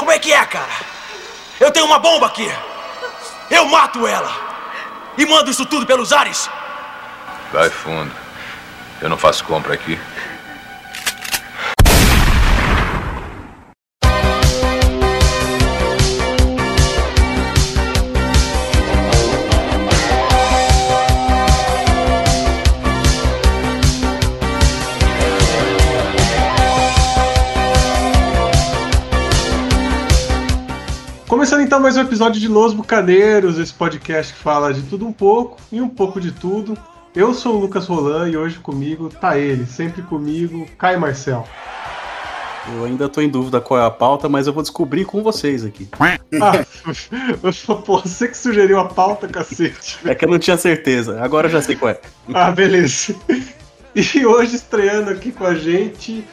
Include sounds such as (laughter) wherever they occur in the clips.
Como é que é, cara? Eu tenho uma bomba aqui. Eu mato ela. E mando isso tudo pelos ares. Vai fundo. Eu não faço compra aqui. Então mais um episódio de Los Bucaneiros, esse podcast que fala de tudo um pouco e um pouco de tudo. Eu sou o Lucas Rolan e hoje comigo tá ele, sempre comigo, Caio Marcel. Eu ainda tô em dúvida qual é a pauta, mas eu vou descobrir com vocês aqui. (laughs) Ah, (laughs) pô, você que sugeriu a pauta, cacete. É que eu não tinha certeza, agora eu já sei qual é. Ah, beleza. E hoje estreando aqui com a gente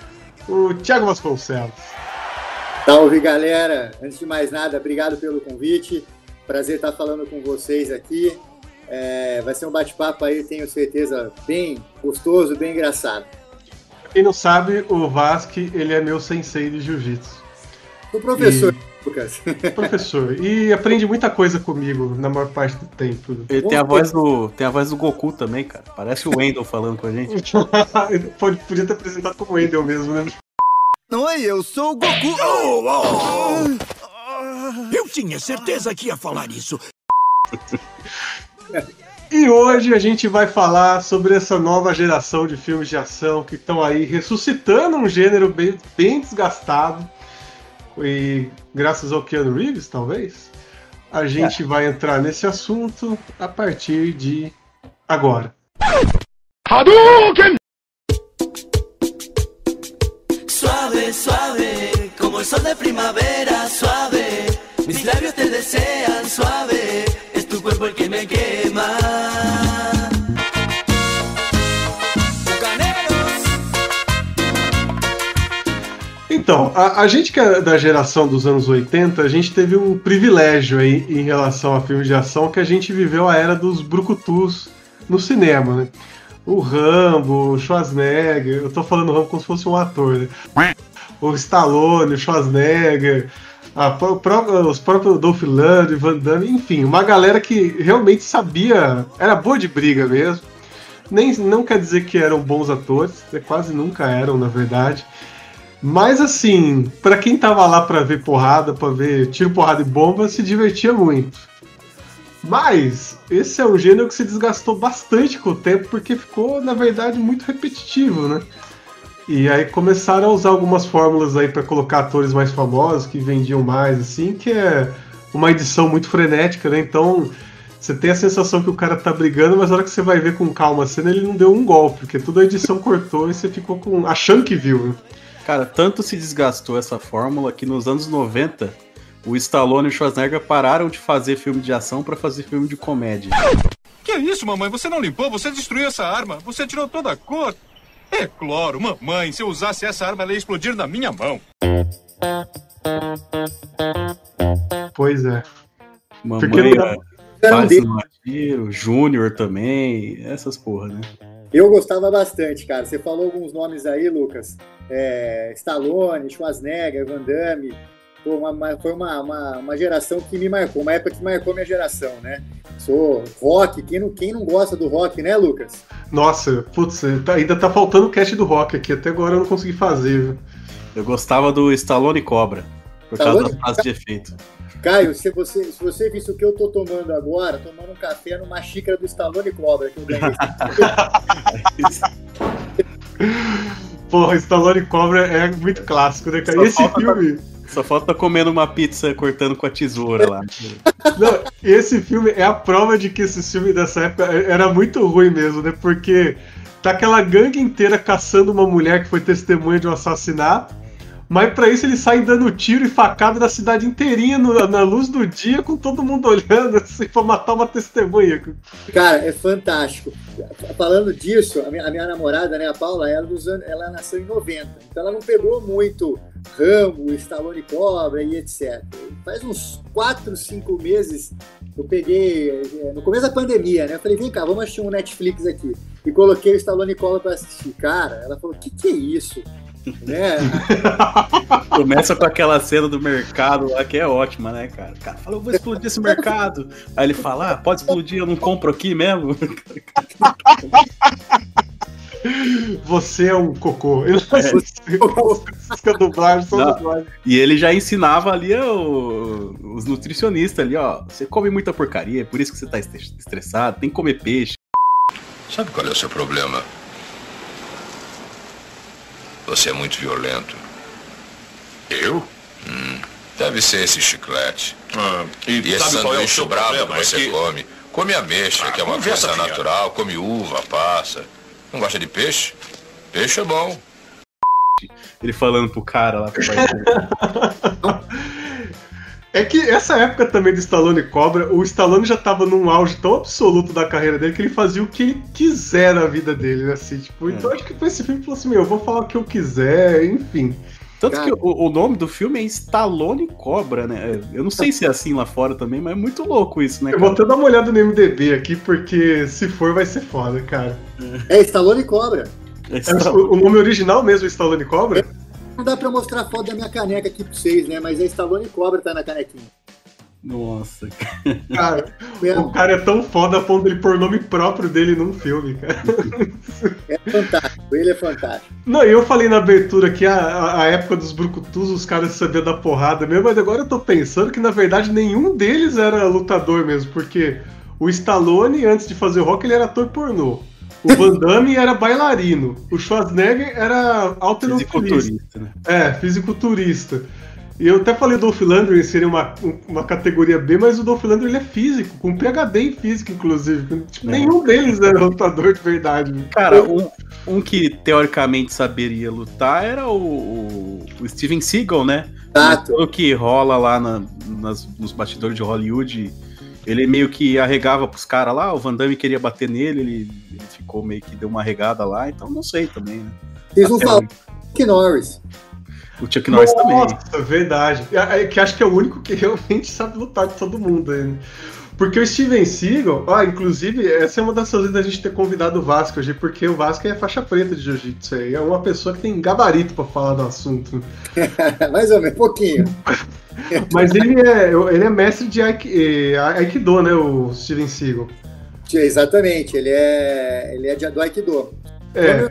o Thiago Vasconcelos. Salve galera! Antes de mais nada, obrigado pelo convite. Prazer estar falando com vocês aqui. É, vai ser um bate-papo aí, tenho certeza, bem gostoso, bem engraçado. Pra quem não sabe, o Vasque, ele é meu sensei de jiu-jitsu. O professor, e... Lucas. (laughs) Professor. E aprende muita coisa comigo na maior parte do tempo. Ele tem a voz do, tem a voz do Goku também, cara. Parece o Wendel falando com a gente. (laughs) Podia ter apresentado como Wendel mesmo, né? Oi, eu sou o Goku. Oh, oh. Eu tinha certeza que ia falar isso. E hoje a gente vai falar sobre essa nova geração de filmes de ação que estão aí ressuscitando um gênero bem, bem desgastado. E graças ao Keanu Reeves, talvez, a gente é. vai entrar nesse assunto a partir de agora. Hadouken! Suave, como el sol de primavera, suave. Mis labios te desean, suave. Es tu cuerpo el que me quema. Então, a, a, gente que é da geração dos anos 80, a gente teve um privilégio aí em relação a filmes de ação que a gente viveu a era dos brucutus no cinema, né? O Rambo, o Schwarzenegger, eu tô falando Rambo como se fosse um ator, né? O Stallone, o Schwarzenegger, a, os próprios Dolph Lundgren, Van Damme, enfim, uma galera que realmente sabia, era boa de briga mesmo. Nem, não quer dizer que eram bons atores, né? quase nunca eram, na verdade. Mas assim, para quem tava lá para ver porrada, para ver tiro, porrada e bomba, se divertia muito. Mas esse é um gênero que se desgastou bastante com o tempo, porque ficou, na verdade, muito repetitivo, né? E aí começaram a usar algumas fórmulas aí para colocar atores mais famosos, que vendiam mais, assim, que é uma edição muito frenética, né? Então você tem a sensação que o cara tá brigando, mas na hora que você vai ver com calma a cena, ele não deu um golpe, porque toda a edição cortou e você ficou com achando que viu. Né? Cara, tanto se desgastou essa fórmula que nos anos 90 o Stallone e o Schwarzenegger pararam de fazer filme de ação para fazer filme de comédia. Que isso, mamãe? Você não limpou? Você destruiu essa arma? Você tirou toda a cor? É claro, mamãe, se eu usasse essa arma, ela ia explodir na minha mão. Pois é. Mamãe, Porque não... Tiro, Júnior também, essas porra, né? Eu gostava bastante, cara. Você falou alguns nomes aí, Lucas. É, Stallone, Schwarzenegger, Van Damme. Pô, uma, foi uma, uma, uma, geração que me marcou, uma época que marcou minha geração, né? Sou rock, quem não, quem não gosta do rock, né, Lucas? Nossa, putz, tá, ainda tá faltando o cast do rock aqui, até agora eu não consegui fazer. Viu? Eu gostava do Stallone Cobra, por Stallone? causa da fase de efeito. Caio, se você, se você visse o que eu tô tomando agora, tomando um café numa xícara do Stallone Cobra que eu ganhei. (laughs) Porra, Stallone Cobra é muito clássico, né, cara? Esse filme. Só falta comendo uma pizza cortando com a tesoura lá. (laughs) Não, esse filme é a prova de que esse filme dessa época era muito ruim mesmo, né? Porque tá aquela gangue inteira caçando uma mulher que foi testemunha de um assassinato. Mas para isso eles saem dando tiro e facada da cidade inteirinha no, na luz do dia, com todo mundo olhando assim, pra matar uma testemunha. Cara, é fantástico. Falando disso, a minha, a minha namorada, né, a Paula, ela, ela nasceu em 90. Então ela não pegou muito Rambo, Stallone Cobra e etc. Faz uns 4, 5 meses eu peguei, é, no começo da pandemia, né? Eu falei, vem cá, vamos assistir um Netflix aqui. E coloquei o Stallone Cobra pra assistir. Cara, ela falou, que, que é isso? né? (laughs) Começa com aquela cena do mercado lá que é ótima, né, cara? O cara fala, eu vou explodir esse mercado. Aí ele fala, ah, pode explodir, eu não compro aqui mesmo. (laughs) Você é um cocô. Ele faz música dublagem, só Não. dublagem. E ele já ensinava ali o- os nutricionistas ali, ó. Você come muita porcaria, é por isso que você tá estre- estressado, tem que comer peixe. Sabe qual é o seu problema? Você é muito violento. Eu? Deve ser esse chiclete. Ah, e, E esse é o sanduíche seu bravo problema? que É você que- come. Come ameixa, Ah, que é uma coisa natural. Come uva, passa. Não gosta de peixe? Peixe é bom. Ele falando pro cara lá, pro. É que essa época também do Stallone Cobra, o Stallone já tava num auge tão absoluto da carreira dele que ele fazia o que ele quiser na vida dele, né? Assim, tipo, então acho que foi esse filme que falou assim: meu, eu vou falar o que eu quiser, enfim. Tanto Cara. que o, o nome do filme é Stallone Cobra, né? Eu não sei se é assim lá fora também, mas é muito louco isso, né, Eu vou cara? até dar uma olhada no MDB aqui, porque se for vai ser foda, cara. É Stallone Cobra. É É, Stallone. o, o nome original mesmo é Stallone Cobra? Não dá pra mostrar a foto da minha caneca aqui pra vocês, né? Mas é Stallone Cobra tá na canequinha. Nossa, Cara, o Mesmo. cara é tão foda a ponto dele pôr nome próprio dele num filme, cara. É fantástico. Ele é fantástico. Não, e eu falei na abertura que a, a, época dos brucutus, os caras sabiam da porrada mesmo, mas agora eu tô pensando que na verdade nenhum deles era lutador mesmo, porque o Stallone, antes de fazer o rock, ele era ator pornô. O Van Damme era bailarino. O Schwarzenegger era alteroculturista. fisiculturista, né? É, fisiculturista. E eu até falei do Dolph Lundgren seria uma, um- uma categoria B, mas o Dolph Lundgren ele é físico, com PhD em física, inclusive. Tipo, É. Nenhum deles era lutador de verdade. Cara, um, um que teoricamente saberia lutar era o, o- o Steven Seagal, né? Exato. Pelo que rola lá na- nas- nos bastidores de Hollywood, ele meio que arregava pros caras lá, o Van Damme queria bater nele, ele, ele ficou meio que deu uma regada lá, então não sei também, né? Vocês não falam Chuck Norris. O Chuck Norris também. Nossa, verdade. É, é que acho que é o único que (laughs) realmente sabe lutar de todo mundo. Porque o Steven Seagal, ah, inclusive, essa é uma das razões da gente ter convidado o Vasco hoje, porque o Vasco é faixa preta de jiu-jitsu aí. É uma pessoa que tem gabarito pra falar do assunto. (laughs) Mais ou menos, pouquinho. (laughs) Mas ele é, ele é mestre de Aiki- Aikido, né, o Steven Seagal. Exatamente. Ele é, ele é de do Aikido. É,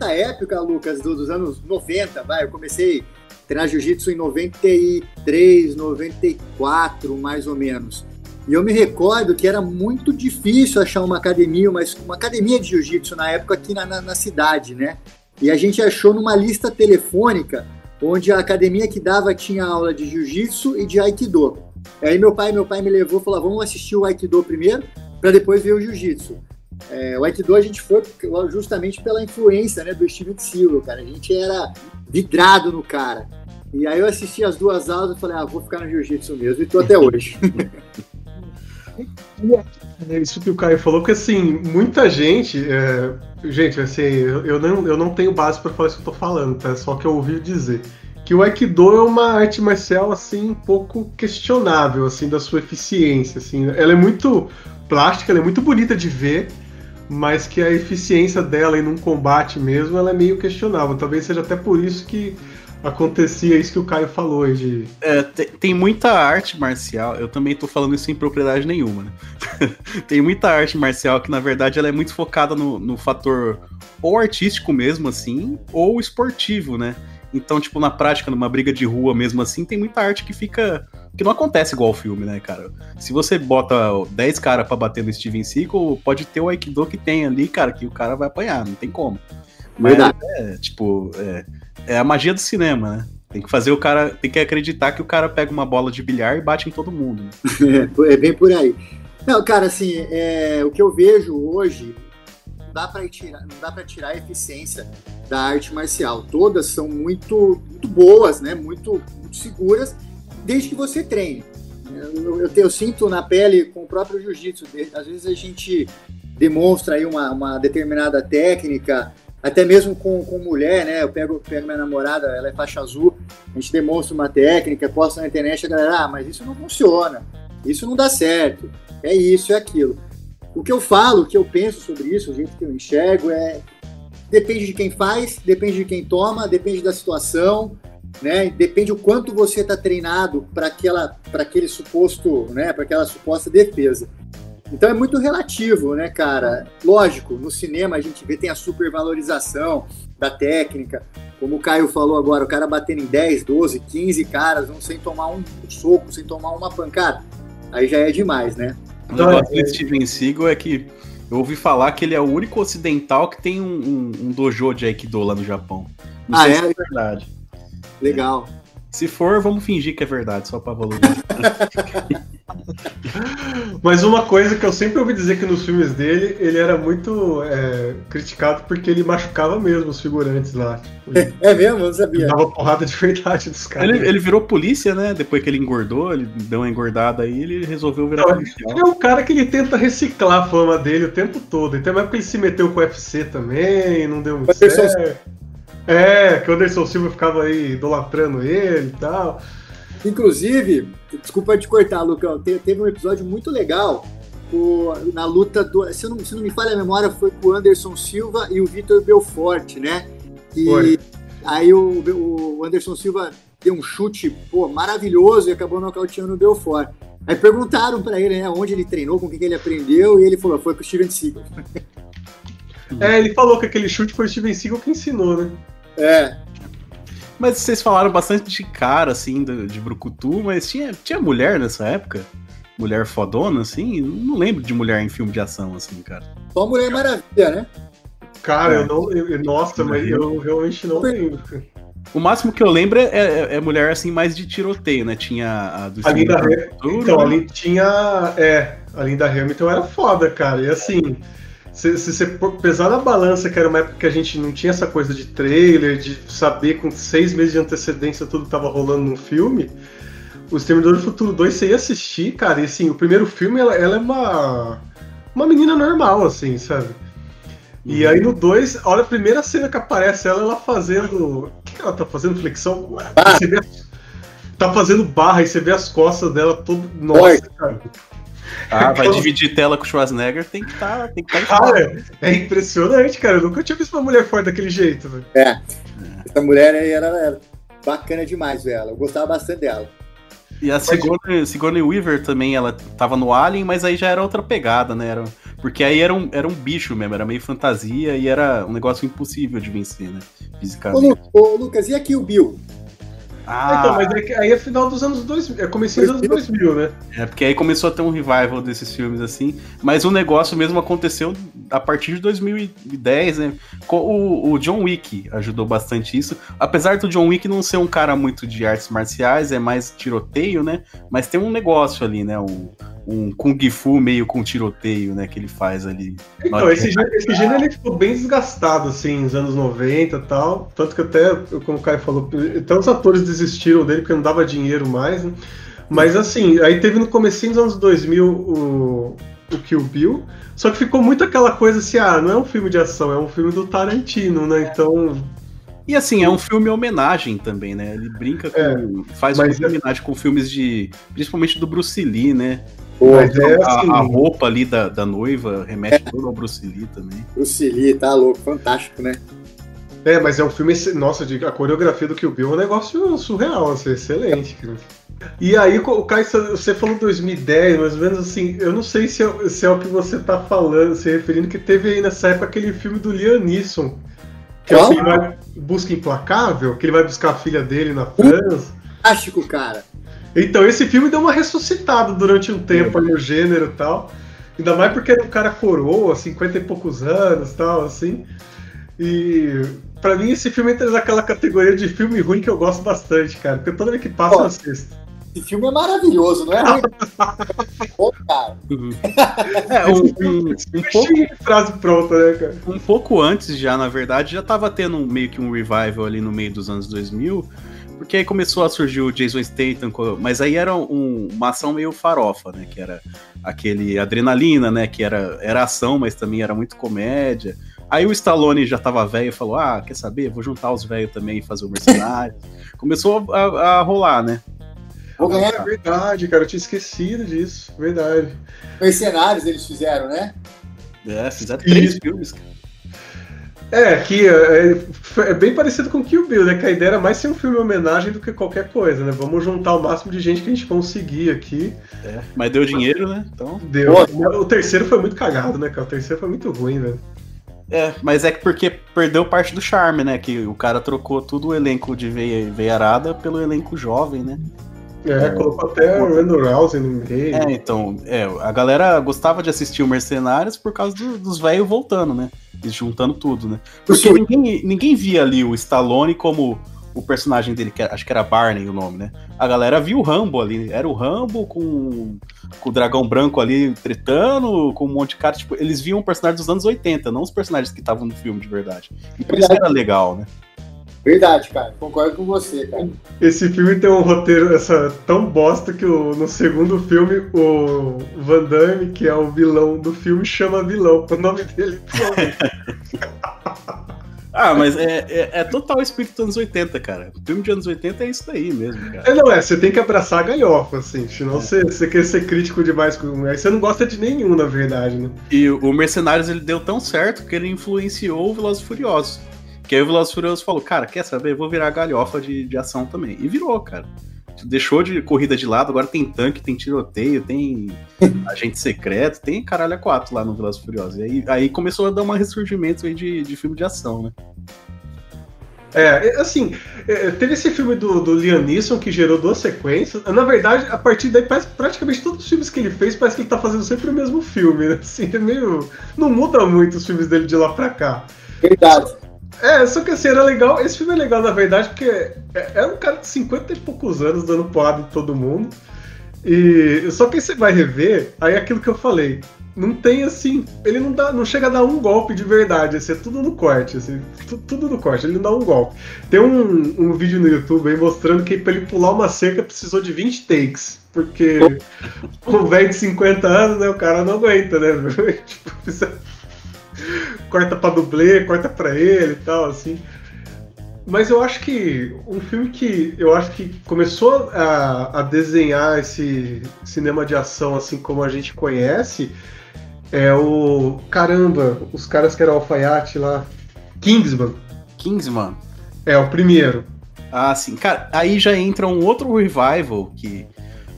Nessa época, Lucas, do- dos anos 90, vai, eu comecei a treinar jiu-jitsu em 93, 94, mais ou menos. E eu me recordo que era muito difícil achar uma academia, uma, uma academia de jiu-jitsu na época aqui na, na, na cidade, né? E a gente achou numa lista telefônica onde a academia que dava tinha aula de jiu-jitsu e de aikido. Aí meu pai, meu pai me levou falou: "Ah, vamos assistir o aikido primeiro, para depois ver o jiu-jitsu. É, o Aikido a gente foi justamente pela influência né, do Steven Seagal, cara. A gente era vidrado no cara. E aí eu assisti as duas aulas e falei, ah, vou ficar no Jiu-Jitsu mesmo, e tô até hoje. (laughs) é isso que o Caio falou, que assim, muita gente. é, gente, assim, eu, não, eu não tenho base pra falar isso que eu tô falando, tá? Só que eu ouvi dizer. Que o Aikido é uma arte marcial, assim, um pouco questionável, assim, da sua eficiência, assim. Ela é muito plástica, ela é muito bonita de ver, mas que a eficiência dela em um combate mesmo, ela é meio questionável. Talvez seja até por isso que acontecia isso que o Caio falou de É, te- tem muita arte marcial, eu também tô falando isso sem propriedade nenhuma, né? (laughs) tem muita arte marcial que, na verdade, ela é muito focada no, no fator ou artístico mesmo, assim, ou esportivo, né? Então, tipo, na prática, numa briga de rua mesmo assim, tem muita arte que fica. que não acontece igual o filme, né, cara? Se você bota 10 caras pra bater no Steven Seagal, pode ter o Aikido que tem ali, cara, que o cara vai apanhar, não tem como. Mas, é, tipo, é, é a magia do cinema, né? Tem que fazer o cara. Tem que acreditar que o cara pega uma bola de bilhar e bate em todo mundo. Né? (laughs) é bem por aí. Não, cara, assim, é, o que eu vejo hoje, não dá para tirar, não dá para tirar a eficiência da arte marcial. Todas são muito, muito boas, né? Muito, muito seguras, desde que você treine. Eu, eu, eu sinto na pele com o próprio jiu-jitsu. Às vezes a gente demonstra aí uma, uma determinada técnica, até mesmo com, com mulher, né? Eu pego, pego minha namorada, ela é faixa azul, a gente demonstra uma técnica, posta na internet, a galera, ah, mas isso não funciona, isso não dá certo, é isso, é aquilo. O que eu falo, o que eu penso sobre isso, o jeito que eu enxergo é depende de quem faz, depende de quem toma, depende da situação, né? Depende o quanto você está treinado para aquela, para aquele suposto, né? Para aquela suposta defesa. Então é muito relativo, né, cara? Lógico, no cinema a gente vê tem a supervalorização da técnica, como o Caio falou agora, o cara batendo em 10, 12, 15 caras, não sem tomar um soco, sem tomar uma pancada. Aí já é demais, né? O negócio do Steven Seagal é que eu ouvi falar que ele é o único ocidental que tem um, um, um dojo de Aikido lá no Japão. Não Ah, é? é verdade. Legal. Se for, vamos fingir que é verdade, só pra valorizar. (laughs) Mas uma coisa que eu sempre ouvi dizer que nos filmes dele, ele era muito é, criticado porque ele machucava mesmo os figurantes lá. Tipo, (laughs) ele É mesmo? Eu não sabia. dava porrada de verdade dos caras. ele, ele virou polícia, né? Depois que ele engordou, ele deu uma engordada aí, ele resolveu virar Não, policial. Ele é um cara que ele tenta reciclar a fama dele o tempo todo. Então é porque ele se meteu com o UFC também, não deu muito Anderson certo. É, que o Anderson Silva ficava aí idolatrando ele e tal. Inclusive, desculpa te cortar, Lucão, te- teve um episódio muito legal na luta do. Se não, se não me falha a memória, foi com o Anderson Silva e o Vitor Belfort, né? E Foi. aí o, o Anderson Silva deu um chute pô, maravilhoso e acabou nocauteando o Belfort. Aí perguntaram pra ele, né, onde ele treinou, com o que que ele aprendeu, e ele falou, foi com o Steven Seagal. (laughs) É, ele falou que aquele chute foi o Steven Seagal que ensinou, né? É, Mas vocês falaram bastante de cara, assim, de, de Brucutu, mas tinha, tinha mulher nessa época? Mulher fodona, assim? Não lembro de mulher em filme de ação, assim, cara. só Mulher Maravilha, né? Cara, É. eu não. eu- nossa, mas eu realmente não lembro. O máximo que eu lembro é, é- é mulher, assim, mais de tiroteio, né? Tinha a do A Linda Hamilton. Futuro, Então, né? ali tinha. É, a Linda Hamilton era foda, cara. E assim, se, você pesar na balança, que era uma época que a gente não tinha essa coisa de trailer, de saber com seis meses de antecedência tudo tava rolando no filme. O Exterminador do Futuro 2 você ia assistir, cara, e assim, o primeiro filme ela, ela é uma. Uma menina normal, assim, sabe? E Uhum. aí no 2, olha a primeira cena que aparece ela, ela fazendo. O que que ela tá fazendo? Flexão? Ah. Você vê- tá fazendo barra e você vê as costas dela todo. Nossa, Forte. cara. Ah, vai Então- dividir tela com o Schwarzenegger, tem que estar. tem que tá Cara, é impressionante, cara. Eu nunca tinha visto uma mulher forte daquele jeito, velho. Essa mulher aí era, era bacana demais, ela. Eu gostava bastante dela. E a Sigourney, Sigourney Weaver também, ela tava no Alien, mas aí já era outra pegada, né? Era, porque aí era um, era um bicho mesmo, era meio fantasia e era um negócio impossível de vencer, né? Ô, Fisicamente. Lu- ô, Lucas, e aqui o Bill? Ah, Então, mas é que aí é final dos anos 2000, é comecinho dos anos 2000, né? é porque aí começou a ter um revival desses filmes assim, mas o negócio mesmo aconteceu a partir de 2010, né? O, o John Wick ajudou bastante isso, apesar do John Wick não ser um cara muito de artes marciais, é mais tiroteio, né? Mas tem um negócio ali, né? Um, um Kung Fu meio com tiroteio, né? Que ele faz ali. Então, esse, gê- esse gênero ele ficou bem desgastado, assim, nos anos 90 e tal. Tanto que até, como o Caio falou, até os atores desistiram dele porque não dava dinheiro mais, né? Mas assim, aí teve no comecinho dos anos 2000 o, o Kill Bill, só que ficou muito aquela coisa assim, ah, não é um filme de ação, é um filme do Tarantino, né? Então, E assim, é um filme homenagem também, né? Ele brinca com. faz uma é- homenagem com filmes de. Principalmente do Bruce Lee, né? mas é A, assim, a roupa ali da, da noiva remete todo ao Bruce Lee também. Bruce Lee, tá louco, fantástico, né? É, mas é um filme. Nossa, de- a coreografia do Kill Bill é um negócio surreal, assim, excelente, cara. E aí, o Caio, você falou 2010, mais ou menos assim. Eu não sei se é, se é o que você tá falando, se referindo, que teve aí nessa época aquele filme do Liam Neeson. Que é Qual? vai busca implacável, que ele vai buscar a filha dele na França. Fantástico, cara. Então, esse filme deu uma ressuscitada durante um tempo aí no gênero e tal. Ainda mais porque era um cara coroa, 50 e poucos anos tal, assim. E pra mim esse filme entra naquela categoria de filme ruim que eu gosto bastante, cara. Porque toda vez que passa eu Ó. assisto. Esse filme é maravilhoso, não é ruim? (laughs) Bom, cara. É, (laughs) um, um- um pouco, de frase pronta, né, cara? um pouco antes já, na verdade, já tava tendo um- meio que um revival ali no meio dos anos 2000, porque aí começou a surgir o Jason Statham, mas aí era um- uma ação meio farofa, né? Que era aquele adrenalina, né? Que era, era ação, mas também era muito comédia. Aí o Stallone já tava velho e falou: Ah, quer saber? Vou juntar os velhos também e fazer o mercenário. (laughs) Começou a, a rolar, né? Vou É ganhar verdade, cara. Eu tinha esquecido disso. Verdade. mercenários, eles fizeram, né? É, fizeram três Isso. filmes. cara. É, que é, é, bem parecido com Kill Bill, né? Que a ideia era mais ser um filme homenagem do que qualquer coisa, né? Vamos juntar o máximo de gente que a gente conseguir aqui. É, mas deu dinheiro, né? Então. Deu. O terceiro foi muito cagado, né, cara? O terceiro foi muito ruim, velho. É, mas é que porque perdeu parte do charme, né? Que o cara trocou todo o elenco de veia, veiarada pelo elenco jovem, né? É, colocou até o Randall Rousey no meio. É, então, é, a galera gostava de assistir o Mercenários por causa do, dos velhos voltando, né? E juntando tudo, né? Porque ninguém, ninguém via ali o Stallone como o personagem dele, que acho que era Barney o nome, né? A galera viu o Rambo ali, era o Rambo com, com o dragão branco ali tretando, com um monte de cara, tipo, eles viam o personagem dos anos 80, não os personagens que estavam no filme de verdade. E por isso era legal, né? Verdade, cara. Concordo com você, cara. Esse filme tem um roteiro essa, tão bosta que o, no segundo filme o Van Damme, que é o vilão do filme, chama vilão. O nome dele é (laughs) Ah, mas é, é, é, total espírito dos anos 80, cara. O filme de anos 80 é isso aí mesmo, cara. É, não é, você tem que abraçar a galhofa, assim. Senão é. você, você quer ser crítico demais com. Aí você não gosta de nenhum, na verdade, né? E o Mercenários ele deu tão certo que ele influenciou o Velozes Furiosos. Que aí o Velozes Furiosos falou, cara, quer saber? Vou virar galhofa de, de ação também. E virou, cara. Deixou de corrida de lado, agora tem tanque, tem tiroteio, tem (laughs) agente secreto, tem caralho a quatro lá no Velozes Furiosos. E aí, aí começou a dar um ressurgimento aí de, de filme de ação, né? É, assim, é, teve esse filme do, do Liam Neeson que gerou duas sequências. Na verdade, a partir daí, praticamente todos os filmes que ele fez, parece que ele tá fazendo sempre o mesmo filme, né? Assim, é meio. Não muda muito os filmes dele de lá pra cá. Verdade. É, só que assim, era legal. Esse filme é legal, na verdade, porque é, é um cara de 50 e poucos anos dando porrada em todo mundo. E só que você vai rever, aí é aquilo que eu falei. Não tem assim. Ele não dá, não chega a dar um golpe de verdade, assim, é tudo no corte, assim, tudo, tudo no corte, ele não dá um golpe. Tem um, um vídeo no YouTube aí mostrando que pra ele pular uma cerca precisou de 20 takes. Porque um velho de 50 anos, né? O cara não aguenta, né? (laughs) tipo, precisa corta pra dublê, corta pra ele e tal, assim. Mas eu acho que um filme que eu acho que começou a, a desenhar esse cinema de ação assim como a gente conhece é o. Caramba, os caras que eram alfaiate lá. Kingsman. Kingsman? É, o primeiro. Ah, sim. Cara, aí já entra um outro revival que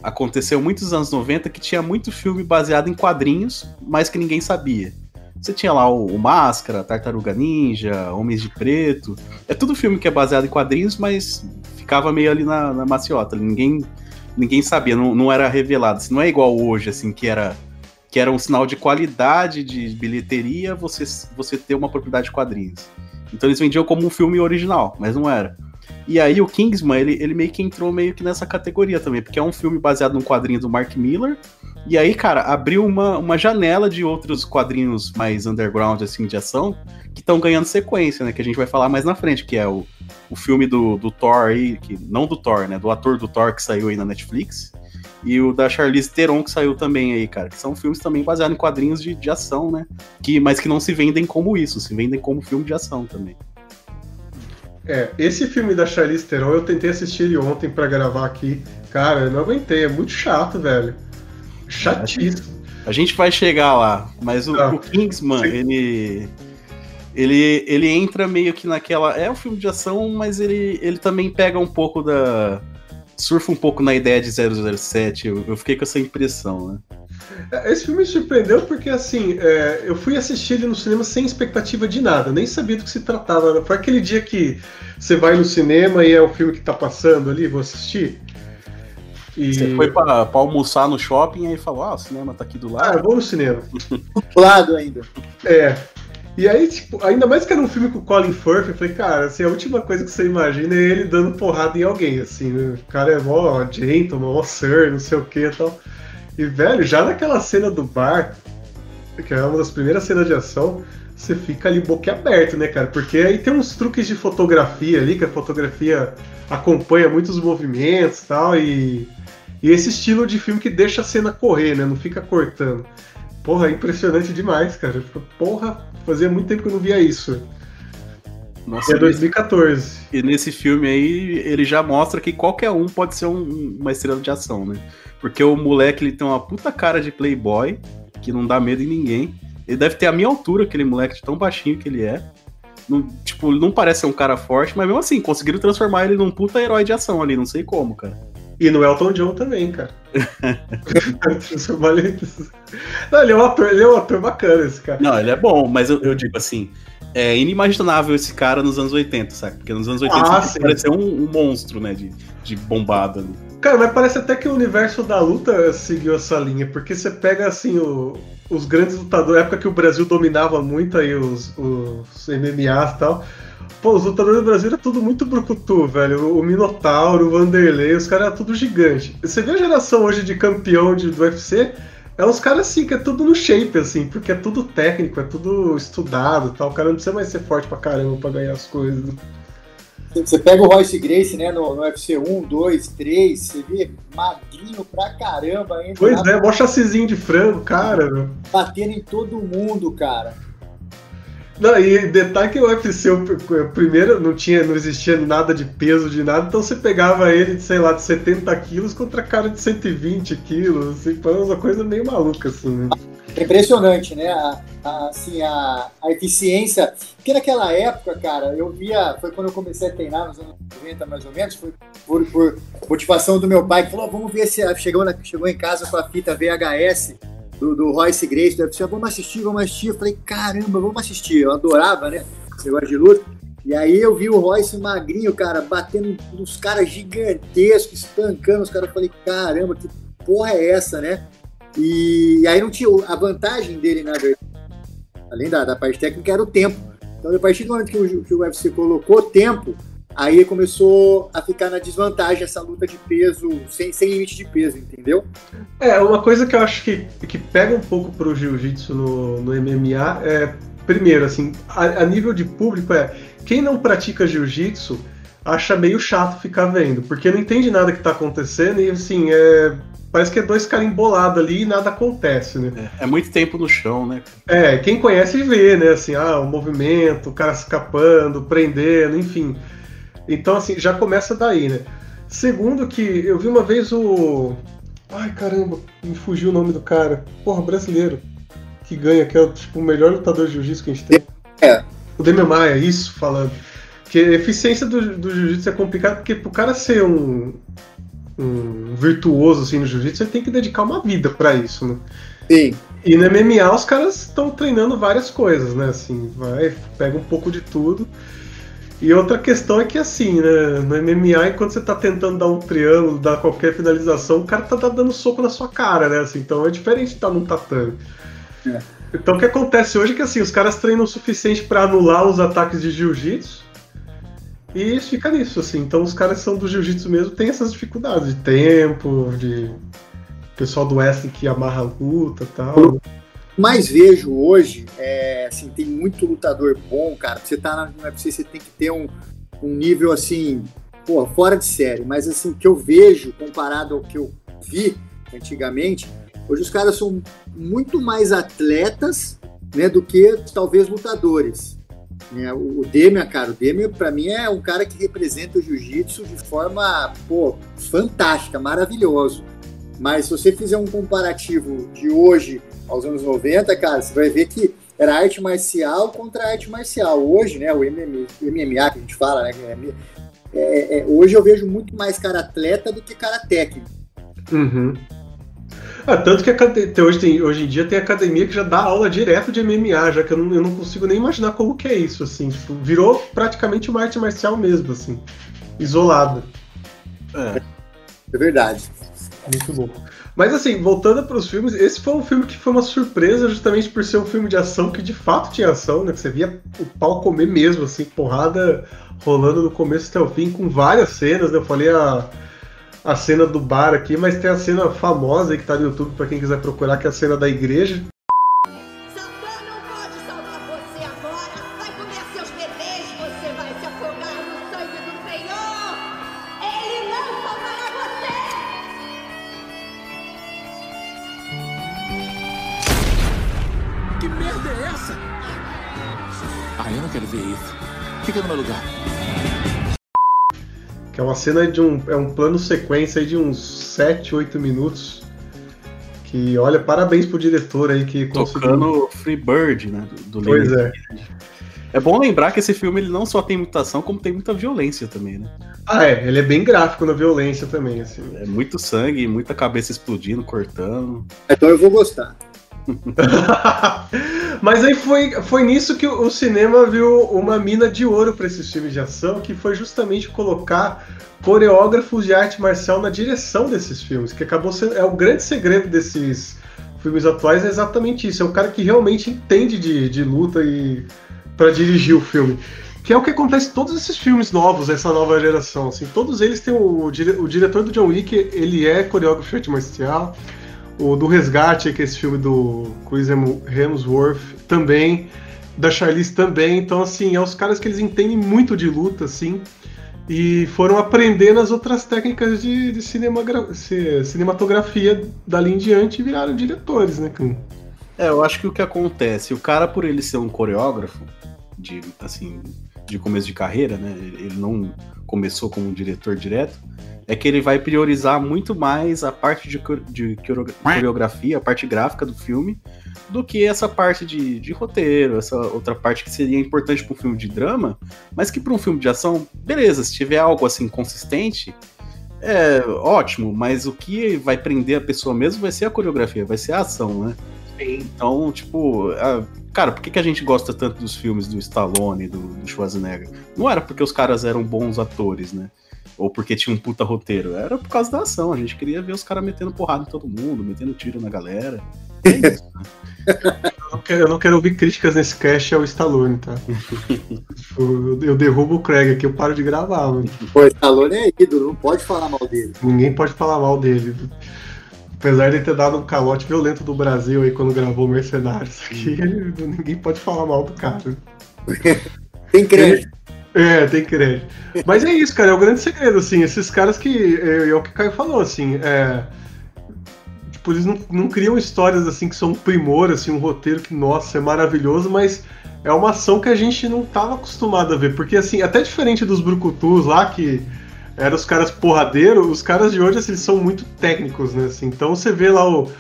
aconteceu muitos anos 90 que tinha muito filme baseado em quadrinhos, mas que ninguém sabia. Você tinha lá o, o, Máscara, Tartaruga Ninja, Homens de Preto. É tudo filme que é baseado em quadrinhos, mas ficava meio ali na, na maciota. Ninguém, ninguém sabia, não, não era revelado. Assim, não é igual hoje, assim, que era que era um sinal de qualidade de bilheteria você, você ter uma propriedade de quadrinhos. Então eles vendiam como um filme original, mas não era. E aí o Kingsman, ele, ele meio que entrou meio que nessa categoria também, porque é um filme baseado num quadrinho do Mark Miller, e aí, cara, abriu uma, uma janela de outros quadrinhos mais underground, assim, de ação, que estão ganhando sequência, né? Que a gente vai falar mais na frente, que é o, o filme do, do Thor aí, que, não do Thor, né? Do ator do Thor que saiu aí na Netflix. E o da Charlize Theron que saiu também aí, cara. Que são filmes também baseados em quadrinhos de, de ação, né? Que, mas que não se vendem como isso, se vendem como filme de ação também. É, esse filme da Charlize Theron eu tentei assistir ele ontem para gravar aqui. Cara, eu não aguentei, é muito chato, velho. Chatíssimo. A gente vai chegar lá, mas o, ah, o Kingsman, ele. Ele, ele entra meio que naquela. É um filme de ação, mas ele, ele também pega um pouco da. Surfa um pouco na ideia de 007. Eu, eu fiquei com essa impressão, né? É, esse filme me surpreendeu porque, assim, é, eu fui assistir ele no cinema sem expectativa de nada, nem sabia do que se tratava. Foi aquele dia que você vai no cinema e é o filme que tá passando ali, vou assistir. E... Você foi pra, pra, almoçar no shopping e aí falou: Ah, o cinema tá aqui do lado. Ah, eu vou no cinema. (laughs) do lado ainda. É. E aí, tipo, ainda mais que era um filme com o Colin Firth, eu falei, cara, assim, a última coisa que você imagina é ele dando porrada em alguém, assim, né? O cara é mó gentleman, mó sir, não sei o que e tal. E, velho, já naquela cena do bar, que é uma das primeiras cenas de ação, você fica ali boquiaberto, né, cara? Porque aí tem uns truques de fotografia ali, que a fotografia acompanha muitos movimentos e tal, e e esse estilo de filme que deixa a cena correr, né? Não fica cortando. Porra, é impressionante demais, cara. Porra, fazia muito tempo que eu não via isso. Nossa, é 2014. E nesse filme aí, ele já mostra que qualquer um pode ser um, uma estrela de ação, né? Porque o moleque, ele tem uma puta cara de playboy, que não dá medo em ninguém. Ele deve ter a minha altura, aquele moleque de tão baixinho que ele é. Não, tipo, não parece ser um cara forte, mas mesmo assim, conseguiram transformar ele num puta herói de ação ali, não sei como, cara. E no Elton John também, cara. (laughs) Não, ele é um ator, ele é um ator bacana, esse cara. Não, ele é bom, mas eu, eu digo assim, é inimaginável esse cara nos anos 80, sabe? Porque nos anos 80 Ah, pareceu um, um monstro, né, de, de bombada ali. Cara, mas parece até que o universo da luta seguiu essa linha, porque você pega assim o- os grandes lutadores, época que o Brasil dominava muito aí os, os MMAs e tal. Pô, os lutadores do Brasil era tudo muito brucutu, velho. O Minotauro, o Vanderlei, os caras eram tudo gigante. Você vê a geração hoje de campeão de, do UFC, é uns caras assim, que é tudo no shape, assim, porque é tudo técnico, é tudo estudado tal. O cara não precisa mais ser forte pra caramba pra ganhar as coisas. Você pega o Royce Grace, né, no, no UFC 1, 2, 3, você vê magrinho pra caramba ainda. Pois lá, é, mó chassizinho de frango, cara. Batendo em todo mundo, cara. Não, e detalhe que o UFC, o primeiro, não tinha, não existia nada de peso de nada, então você pegava ele, sei lá, de 70 quilos contra cara de 120 quilos, assim, foi uma coisa meio maluca, assim, né? Impressionante, né? A, a- assim, a, a eficiência. Porque naquela época, cara, eu via. Foi quando eu comecei a treinar, nos anos 90, mais ou menos, foi por, por motivação do meu pai, que falou: vamos ver se. Chegou, na- chegou em casa com a fita VHS do, do Royce Grace, do UFC, vamos assistir, vamos assistir. Eu falei: caramba, vamos assistir. Eu adorava, né? Esse negócio de luta. E aí eu vi o Royce magrinho, cara, batendo nos caras gigantescos, espancando os caras. Eu falei: caramba, que porra é essa, né? E aí não tinha a vantagem dele, na verdade, além da, da parte técnica, era o tempo. Então, a partir do momento que o, que o UFC colocou tempo, aí começou a ficar na desvantagem essa luta de peso, sem, sem limite de peso, entendeu? É, uma coisa que eu acho que, que pega um pouco pro jiu-jitsu no, no MMA é, primeiro, assim, a, a nível de público é, quem não pratica jiu-jitsu acha meio chato ficar vendo, porque não entende nada que tá acontecendo e, assim, é, parece que é dois caras embolados ali e nada acontece, né? É, é muito tempo no chão, né? É, quem conhece vê, né? Assim, ah, o movimento, o cara escapando, prendendo, enfim. Então, assim, já começa daí, né? Segundo que eu vi uma vez o. Ai, caramba, me fugiu o nome do cara. Porra, brasileiro. Que ganha, que é tipo, o melhor lutador de jiu-jitsu que a gente tem. É. O Demian Maia, isso, falando. Que a eficiência do, do jiu-jitsu é complicado porque pro cara ser um, um virtuoso assim no jiu-jitsu, ele tem que dedicar uma vida pra isso, né? Sim. E no MMA os caras estão treinando várias coisas, né? Assim, vai, pega um pouco de tudo. E outra questão é que assim, né? No MMA, enquanto você tá tentando dar um triângulo, dar qualquer finalização, o cara tá dando soco na sua cara, né? Assim, então é diferente de estar num tatame. É. Então o que acontece hoje é que assim, os caras treinam o suficiente para anular os ataques de jiu-jitsu. E fica nisso, assim. Então os caras são do jiu-jitsu mesmo, tem essas dificuldades de tempo, de pessoal do wrestling que amarra a luta tal. Que mais vejo hoje é assim, tem muito lutador bom, cara. Você tá na UFC, você tem que ter um, um nível assim, pô, fora de série. Mas assim, o que eu vejo comparado ao que eu vi antigamente, hoje os caras são muito mais atletas, né, do que talvez lutadores. Né? O Demian, cara, o Demian pra mim é um cara que representa o jiu-jitsu de forma, pô, fantástica, maravilhoso. Mas se você fizer um comparativo de hoje aos anos 90, cara, você vai ver que era arte marcial contra arte marcial. Hoje, né, o MMA, MMA que a gente fala, né, é- é- é- hoje eu vejo muito mais cara atleta do que cara técnico. Uhum. Ah, tanto que a acad- tem- hoje, tem- hoje em dia tem academia que já dá aula direto de MMA, já que eu não, eu não consigo nem imaginar como que é isso, assim. Tipo, virou praticamente uma arte marcial mesmo, assim. Isolada. É. É verdade. Muito bom. Mas assim, voltando para os filmes, esse foi um filme que foi uma surpresa justamente por ser um filme de ação que de fato tinha ação, né? Que você via o pau comer mesmo, assim, porrada rolando do começo até o fim, com várias cenas, né? Eu falei a, a cena do bar aqui, mas tem a cena famosa aí que tá no YouTube para quem quiser procurar, que é a cena da igreja. É uma cena de um. É um plano sequência aí de uns 7, 8 minutos. Que, olha, parabéns pro diretor aí que conseguiu. Tocando Free Bird, né? Do, do Pois é. É bom lembrar que esse filme ele não só tem muita ação, como tem muita violência também, né? Ah, é, ele é bem gráfico na violência também, assim. É muito sangue, muita cabeça explodindo, cortando. Então eu vou gostar. (laughs) Mas aí foi, foi nisso que o cinema viu uma mina de ouro para esses filmes de ação, que foi justamente colocar coreógrafos de arte marcial na direção desses filmes, que acabou sendo é o grande segredo desses filmes atuais é exatamente isso, é o cara que realmente entende de, de luta e para dirigir o filme. Que é o que acontece em todos esses filmes novos, essa nova geração. Assim, todos eles têm o, o diretor do John Wick, ele é coreógrafo de arte marcial. O do Resgate, que é esse filme do Chris Hemsworth, também. Da Charlize também. Então, assim, é os caras que eles entendem muito de luta, assim. E foram aprendendo as outras técnicas de, de cinematografia dali em diante e viraram diretores, né, É, eu acho que o que acontece, o cara, por ele ser um coreógrafo, de, assim, de começo de carreira, né? Ele não começou como diretor direto é que ele vai priorizar muito mais a parte de, de coreografia, a parte gráfica do filme, do que essa parte de, de roteiro, essa outra parte que seria importante para um filme de drama, mas que para um filme de ação, beleza, se tiver algo assim consistente, é ótimo, mas o que vai prender a pessoa mesmo vai ser a coreografia, vai ser a ação, né? Então, tipo, a, cara, por que, que a gente gosta tanto dos filmes do Stallone, do, do Schwarzenegger? Não era porque os caras eram bons atores, né? ou porque tinha um puta roteiro. Era por causa da ação. A gente queria ver os caras metendo porrada em todo mundo, metendo tiro na galera. É isso, né? (laughs) eu, não quero, eu não quero ouvir críticas nesse cast ao Stallone, tá? (laughs) eu, eu, derrubo o Craig aqui, eu paro de gravar, mano. O Stallone é ídolo, não pode falar mal dele. Ninguém pode falar mal dele. Apesar de ter dado um calote violento do Brasil aí quando gravou Mercenários aqui, (laughs) ninguém pode falar mal do cara. (laughs) Tem crédito. É, tem crédito. Mas é isso, cara, é o grande segredo, assim, esses caras que. É, é o que o Caio falou, assim, é. Tipo, eles não, não criam histórias assim que são um primor, assim, um roteiro que, nossa, é maravilhoso, mas é uma ação que a gente não tava acostumado a ver. Porque, assim, até diferente dos Brucutus lá, que eram os caras porradeiros, os caras de hoje, assim, são muito técnicos, né? Assim, então você vê lá o,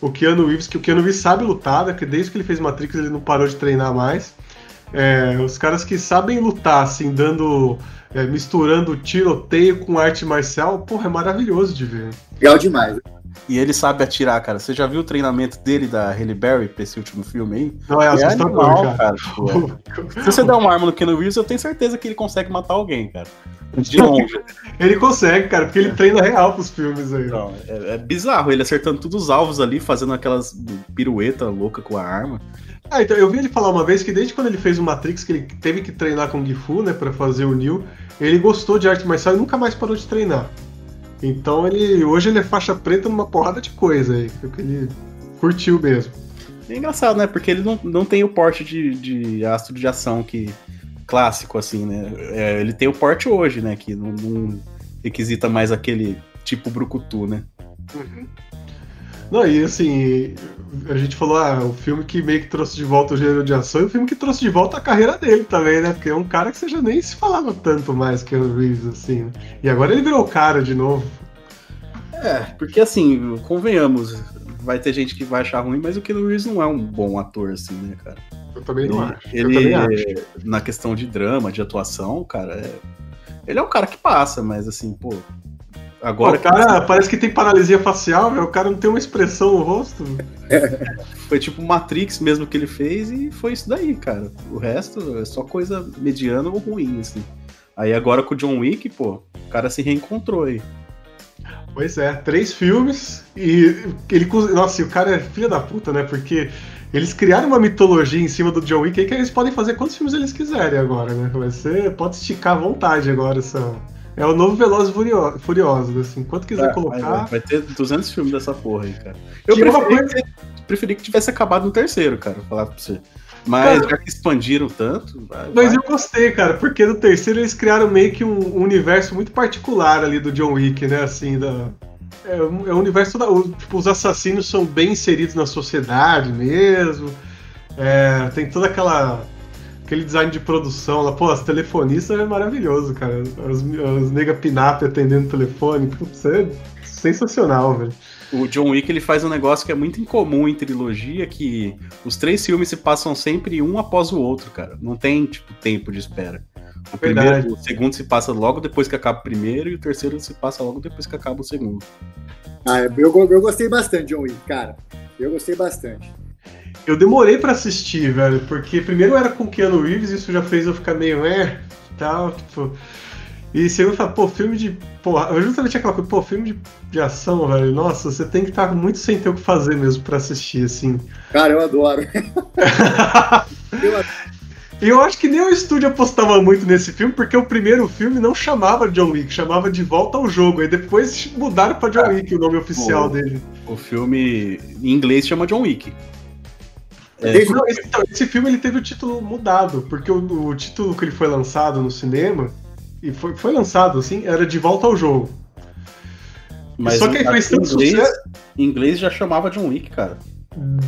o Keanu Reeves, que o Keanu Reeves sabe lutar, né? Desde que ele fez Matrix ele não parou de treinar mais. É, os caras que sabem lutar, assim, dando. É, misturando tiroteio com arte marcial, porra, é maravilhoso de ver. Legal demais. E ele sabe atirar, cara. Você já viu o treinamento dele da Halle Berry pra esse último filme aí? Não, é, é assustador, cara. cara tipo, é. Se você der uma arma no Ken Reeves, eu tenho certeza que ele consegue matar alguém, cara. De longe. ele consegue, cara, porque ele treina real pros filmes aí. Não, é, é bizarro, ele acertando todos os alvos ali, fazendo aquelas pirueta louca com a arma. Ah, então eu vi ele falar uma vez que desde quando ele fez o Matrix, que ele teve que treinar com o Gifu, né, para fazer o Neo, ele gostou de arte marcial e nunca mais parou de treinar. Então ele hoje ele é faixa preta numa porrada de coisa aí, que ele curtiu mesmo. É engraçado, né? Porque ele não, não tem o porte de, de astro de ação que clássico, assim, né? É, ele tem o porte hoje, né? Que não, não requisita mais aquele tipo brucutu, né? Uhum. Não, e assim, a gente falou, ah, o filme que meio que trouxe de volta o gênero de ação e o filme que trouxe de volta a carreira dele também, né? Porque é um cara que você já nem se falava tanto mais que o Reeves, assim. Né? E agora ele virou cara de novo. É, porque assim, convenhamos, vai ter gente que vai achar ruim, mas o Keanu Reeves não é um bom ator, assim, né, cara? Eu também não acho. Ele, também acho. na questão de drama, de atuação, cara, é... ele é um cara que passa, mas assim, pô, Agora, o cara que... parece que tem paralisia facial, o cara não tem uma expressão no rosto. (laughs) foi tipo Matrix mesmo que ele fez e foi isso daí, cara. O resto é só coisa mediana ou ruim, assim. Aí agora com o John Wick, pô, o cara se reencontrou aí. Pois é, três filmes e ele. Nossa, e o cara é filho da puta, né? Porque eles criaram uma mitologia em cima do John Wick aí que eles podem fazer quantos filmes eles quiserem agora, né? Vai ser. Pode esticar à vontade agora essa é o novo Velozes Furiosos, Furioso, assim. Quanto quiser é, colocar. Vai, ter 200 filmes dessa porra aí, cara. Eu preferi, coisa... que, preferi que tivesse acabado no terceiro, cara, vou falar pra você. Mas cara, já que expandiram tanto. Vai, mas vai. eu gostei, cara, porque no terceiro eles criaram meio que um, um, universo muito particular ali do John Wick, né? Assim, da. É, é um universo da. Tipo, os assassinos são bem inseridos na sociedade mesmo. É, tem toda aquela aquele design de produção lá, pô, as telefonistas é maravilhoso, cara. As, as nega pinap atendendo o telefone, putz, é sensacional, velho. O John Wick ele faz um negócio que é muito incomum em trilogia, que os três filmes se passam sempre um após o outro, cara. Não tem, tipo, tempo de espera. O primeiro, o segundo se passa logo depois que acaba o primeiro e o terceiro se passa logo depois que acaba o segundo. Ah, eu, eu gostei bastante de John Wick, cara. Eu gostei bastante. Eu demorei pra assistir, velho, porque primeiro era com Keanu Reeves, isso já fez eu ficar meio, é, tal, tipo. E segundo, eu falei, pô, filme de. Porra, justamente aquela coisa, pô, filme de, de ação, velho. Nossa, você tem que estar muito sem ter o que fazer mesmo pra assistir, assim. Cara, eu adoro. (laughs) eu adoro. E eu acho que nem o estúdio apostava muito nesse filme, porque o primeiro filme não chamava John Wick, chamava De Volta ao Jogo. Aí depois mudaram pra John Wick o nome oficial Pô. dele. O filme em inglês chama John Wick. É, Não, esse, então, esse filme ele teve o título mudado, porque o, o título que ele foi lançado no cinema, e foi, foi lançado assim, era De Volta ao Jogo. mas Só que aí em fez tanto inglês, sucesso em inglês já chamava John Wick, cara.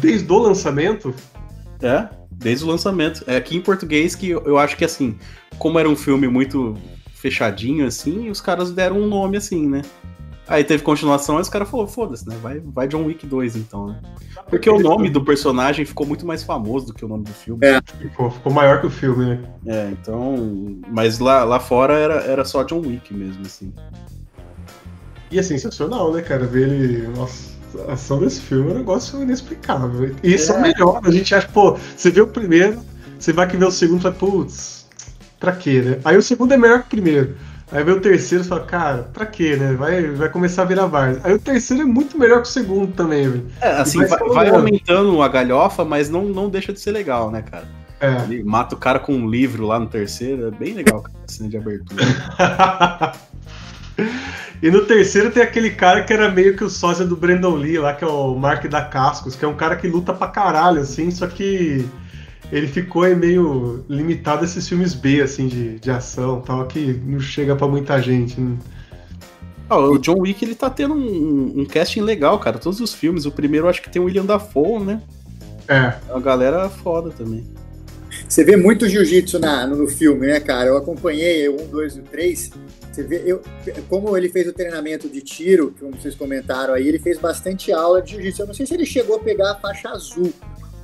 desde o lançamento. É, desde o lançamento. É aqui em português que eu, eu acho que assim, como era um filme muito fechadinho assim, os caras deram um nome assim, né? Aí teve continuação e os caras falaram, foda-se, né? Vai, vai John Wick 2 então, né? Porque o nome do personagem ficou muito mais famoso do que o nome do filme. É. Ficou, ficou maior que o filme, né? É, então. Mas lá, lá fora era, era só John Wick mesmo, assim. E é sensacional, né, cara? Ver ele. Nossa, a ação desse filme é um negócio inexplicável. E isso é, É. o melhor. A gente acha, pô, você vê o primeiro, você vai que vê o segundo e fala, putz, pra quê, né? Aí o segundo é melhor que o primeiro. Aí vê o terceiro e fala, cara, pra quê, né? Vai, vai começar a virar várzea. Aí o terceiro é muito melhor que o segundo também, velho. É, assim, vai vai, aumentando a galhofa, mas não, não deixa de ser legal, né, cara? É. Ele mata o cara com um livro lá no terceiro, é bem legal, cara, a cena de abertura. (laughs) e no terceiro tem aquele cara que era meio que o sósia do Brandon Lee lá, que é o Mark da Cascos, que é um cara que luta pra caralho, assim, só que ele ficou meio limitado a esses filmes B, assim, de, de ação tal, que não chega pra muita gente. né? Ah, o John Wick, ele tá tendo um, um casting legal, cara, todos os filmes. O primeiro eu acho que tem o William Dafoe, né? É. A galera foda também. Você vê muito jiu-jitsu na- no, no filme, né, cara? Eu acompanhei o 1, 2 e o 3. Você vê, eu, como ele fez o treinamento de tiro, como vocês comentaram aí, ele fez bastante aula de jiu-jitsu. Eu não sei se ele chegou a pegar a faixa azul.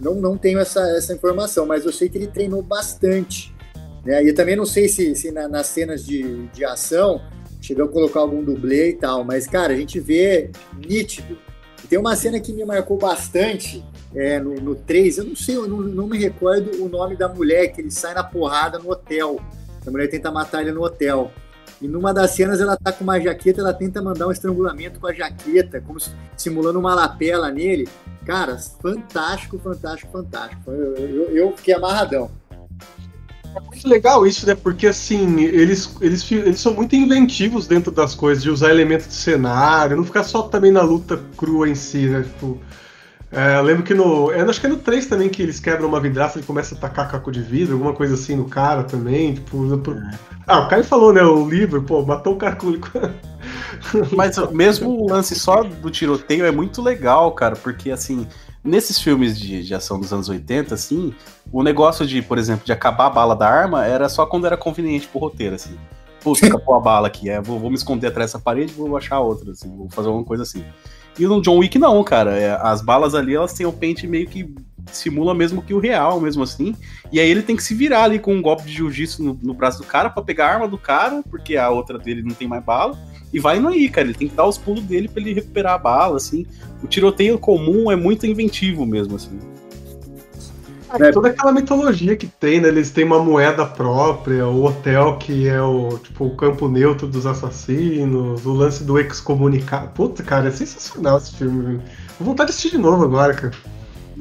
Não, não tenho essa, essa informação, mas eu sei que ele treinou bastante. Né? E também não sei se, se na- nas cenas de, de ação chegou a colocar algum dublê e tal, mas, cara, a gente vê nítido. Tem uma cena que me marcou bastante é, no, no 3, eu não sei, eu não, não me recordo o nome da mulher, que ele sai na porrada no hotel. A mulher tenta matar ele no hotel. E numa das cenas ela tá com uma jaqueta, ela tenta mandar um estrangulamento com a jaqueta, como se, simulando uma lapela nele. Cara, fantástico, fantástico, fantástico. Eu, eu, eu fiquei amarradão. É muito legal isso, né? Porque assim, eles, eles, eles são muito inventivos dentro das coisas, de usar elementos de cenário, não ficar só também na luta crua em si, né? Tipo, é, eu lembro que no. Eu acho que é no 3 também que eles quebram uma vidraça e começam a tacar caco de vidro, alguma coisa assim no cara também. Tipo, pro- Ah, o Caio falou, né? O livro, pô, matou o com. (laughs) Mas mesmo o lance só do tiroteio é muito legal, cara, porque assim, nesses filmes de, de ação dos anos 80, assim, o negócio de, por exemplo, de acabar a bala da arma era só quando era conveniente pro roteiro, assim. Putz, (laughs) acabou a bala aqui, é, vou, vou me esconder atrás dessa parede, vou achar outra, assim, vou fazer alguma coisa assim. E no John Wick não, cara, é, as balas ali, elas têm o pente meio que simula mesmo que o real, mesmo assim. E aí ele tem que se virar ali com um golpe de jiu-jitsu no, no braço do cara pra pegar a arma do cara, porque a outra dele não tem mais bala. E vai indo aí, cara. Ele tem que dar os pulos dele pra ele recuperar a bala, assim. O tiroteio comum é muito inventivo mesmo, assim. Ah, toda aquela mitologia que tem, né? Eles têm uma moeda própria, o hotel que é o, tipo, o campo neutro dos assassinos, o lance do excomunicado. Puta, cara, é sensacional esse filme. Vou vontade de assistir de novo agora, cara.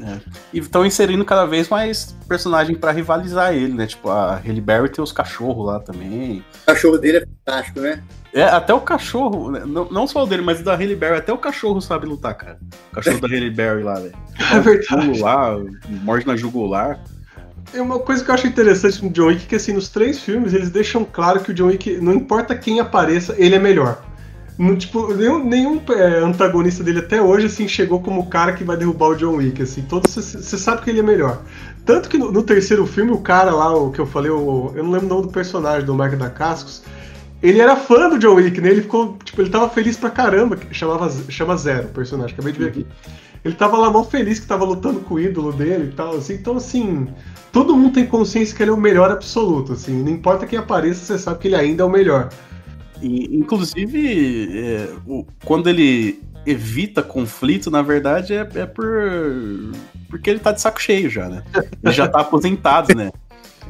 É. E estão inserindo cada vez mais personagem pra rivalizar ele, né? Tipo, a Halle Berry tem os cachorros lá também. O cachorro dele é fantástico, né? É, até o cachorro, né? não, não só o dele, mas o da Halle Berry, até o cachorro sabe lutar, cara. O cachorro da Halle Berry lá, velho. (laughs) É verdade. Lá, morde na jugular. É uma coisa que eu acho interessante no John Wick, que assim, nos três filmes eles deixam claro que o John Wick, não importa quem apareça, ele é melhor. Tipo, nenhum, nenhum é, antagonista dele até hoje, assim, chegou como o cara que vai derrubar o John Wick, assim. Todos você sabe que ele é melhor. Tanto que no, no, terceiro filme, o cara lá, o que eu falei, o, eu não lembro o nome do personagem, do Mark da Cascos, ele era fã do John Wick, né? Ele ficou, tipo, ele tava feliz pra caramba, chamava, chama Zero o personagem, acabei de ver aqui. Ele tava lá mó feliz que tava lutando com o ídolo dele e tal, assim. Então, assim, todo mundo tem consciência que ele é o melhor absoluto, assim. Não importa quem apareça, você sabe que ele ainda é o melhor. E, inclusive, é, o, quando ele evita conflito, na verdade, é, é por. Porque ele tá de saco cheio já, né? Ele já tá aposentado, né?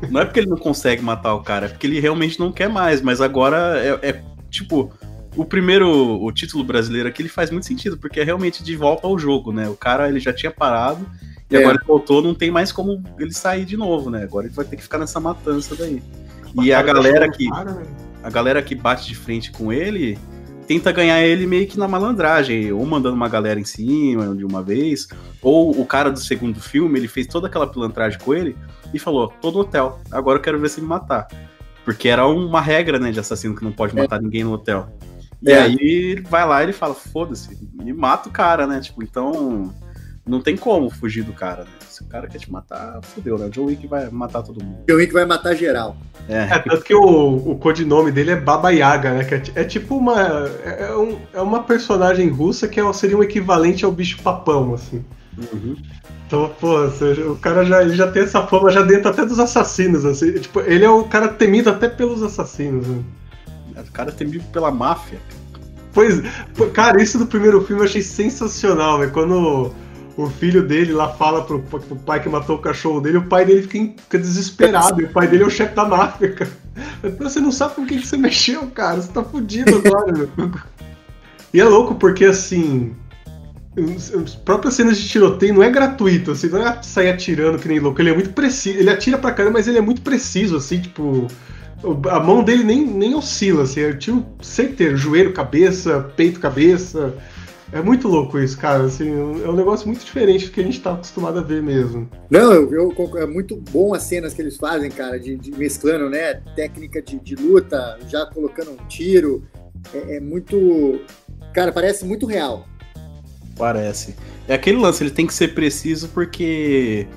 Não é porque ele não consegue matar o cara, é porque ele realmente não quer mais, mas agora é, é tipo. O primeiro, o título brasileiro aqui, ele faz muito sentido, porque é realmente de volta ao jogo, né? O cara, ele já tinha parado, e é. agora ele voltou, não tem mais como ele sair de novo, né? Agora ele vai ter que ficar nessa matança daí. E a galera que a galera que bate de frente com ele tenta ganhar ele meio que na malandragem, ou mandando uma galera em cima de uma vez, ou o cara do segundo filme, ele fez toda aquela pilantragem com ele e falou: tô no hotel, agora eu quero ver se me matar. Porque era uma regra, né, de assassino que não pode é. matar é. ninguém no hotel. E é. aí ele vai lá e ele fala: foda-se, e mata o cara, né? Tipo, então não tem como fugir do cara, né? Se o cara quer te matar, fudeu, né? O John Wick vai matar todo mundo. John Wick vai matar geral. É, é tanto que o, o codinome dele é Baba Yaga, né? Que é, é tipo uma. É, é, um, é, uma personagem russa que é, seria um equivalente ao bicho papão, assim. Uhum. Então, pô, o cara já, ele já tem essa fama já dentro até dos assassinos, assim. Tipo, ele é o cara temido até pelos assassinos, né? O cara é temido pela máfia. Pois, cara, isso do primeiro filme eu achei sensacional, velho. Quando o filho dele lá fala pro, pro, pai que matou o cachorro dele, o pai dele fica, fica desesperado, e o pai dele é o chefe da máfia, cara. Você não sabe com quem que você mexeu, cara, você tá fudido agora, meu. E é louco porque, assim, as próprias cenas de tiroteio não é gratuito, assim, não é sair atirando que nem louco, ele é muito preciso, ele atira pra caramba, mas ele é muito preciso, assim, tipo, a mão dele nem, nem oscila, assim, é tiro certeiro, joelho, cabeça, peito, cabeça, é muito louco isso, cara. Assim, é um negócio muito diferente do que a gente tá acostumado a ver mesmo. Não, eu, eu é muito bom as cenas que eles fazem, cara, de, de mesclando, né? Técnica de, de, luta, já colocando um tiro. É, é, muito. Cara, parece muito real. Parece. É aquele lance, ele tem que ser preciso porque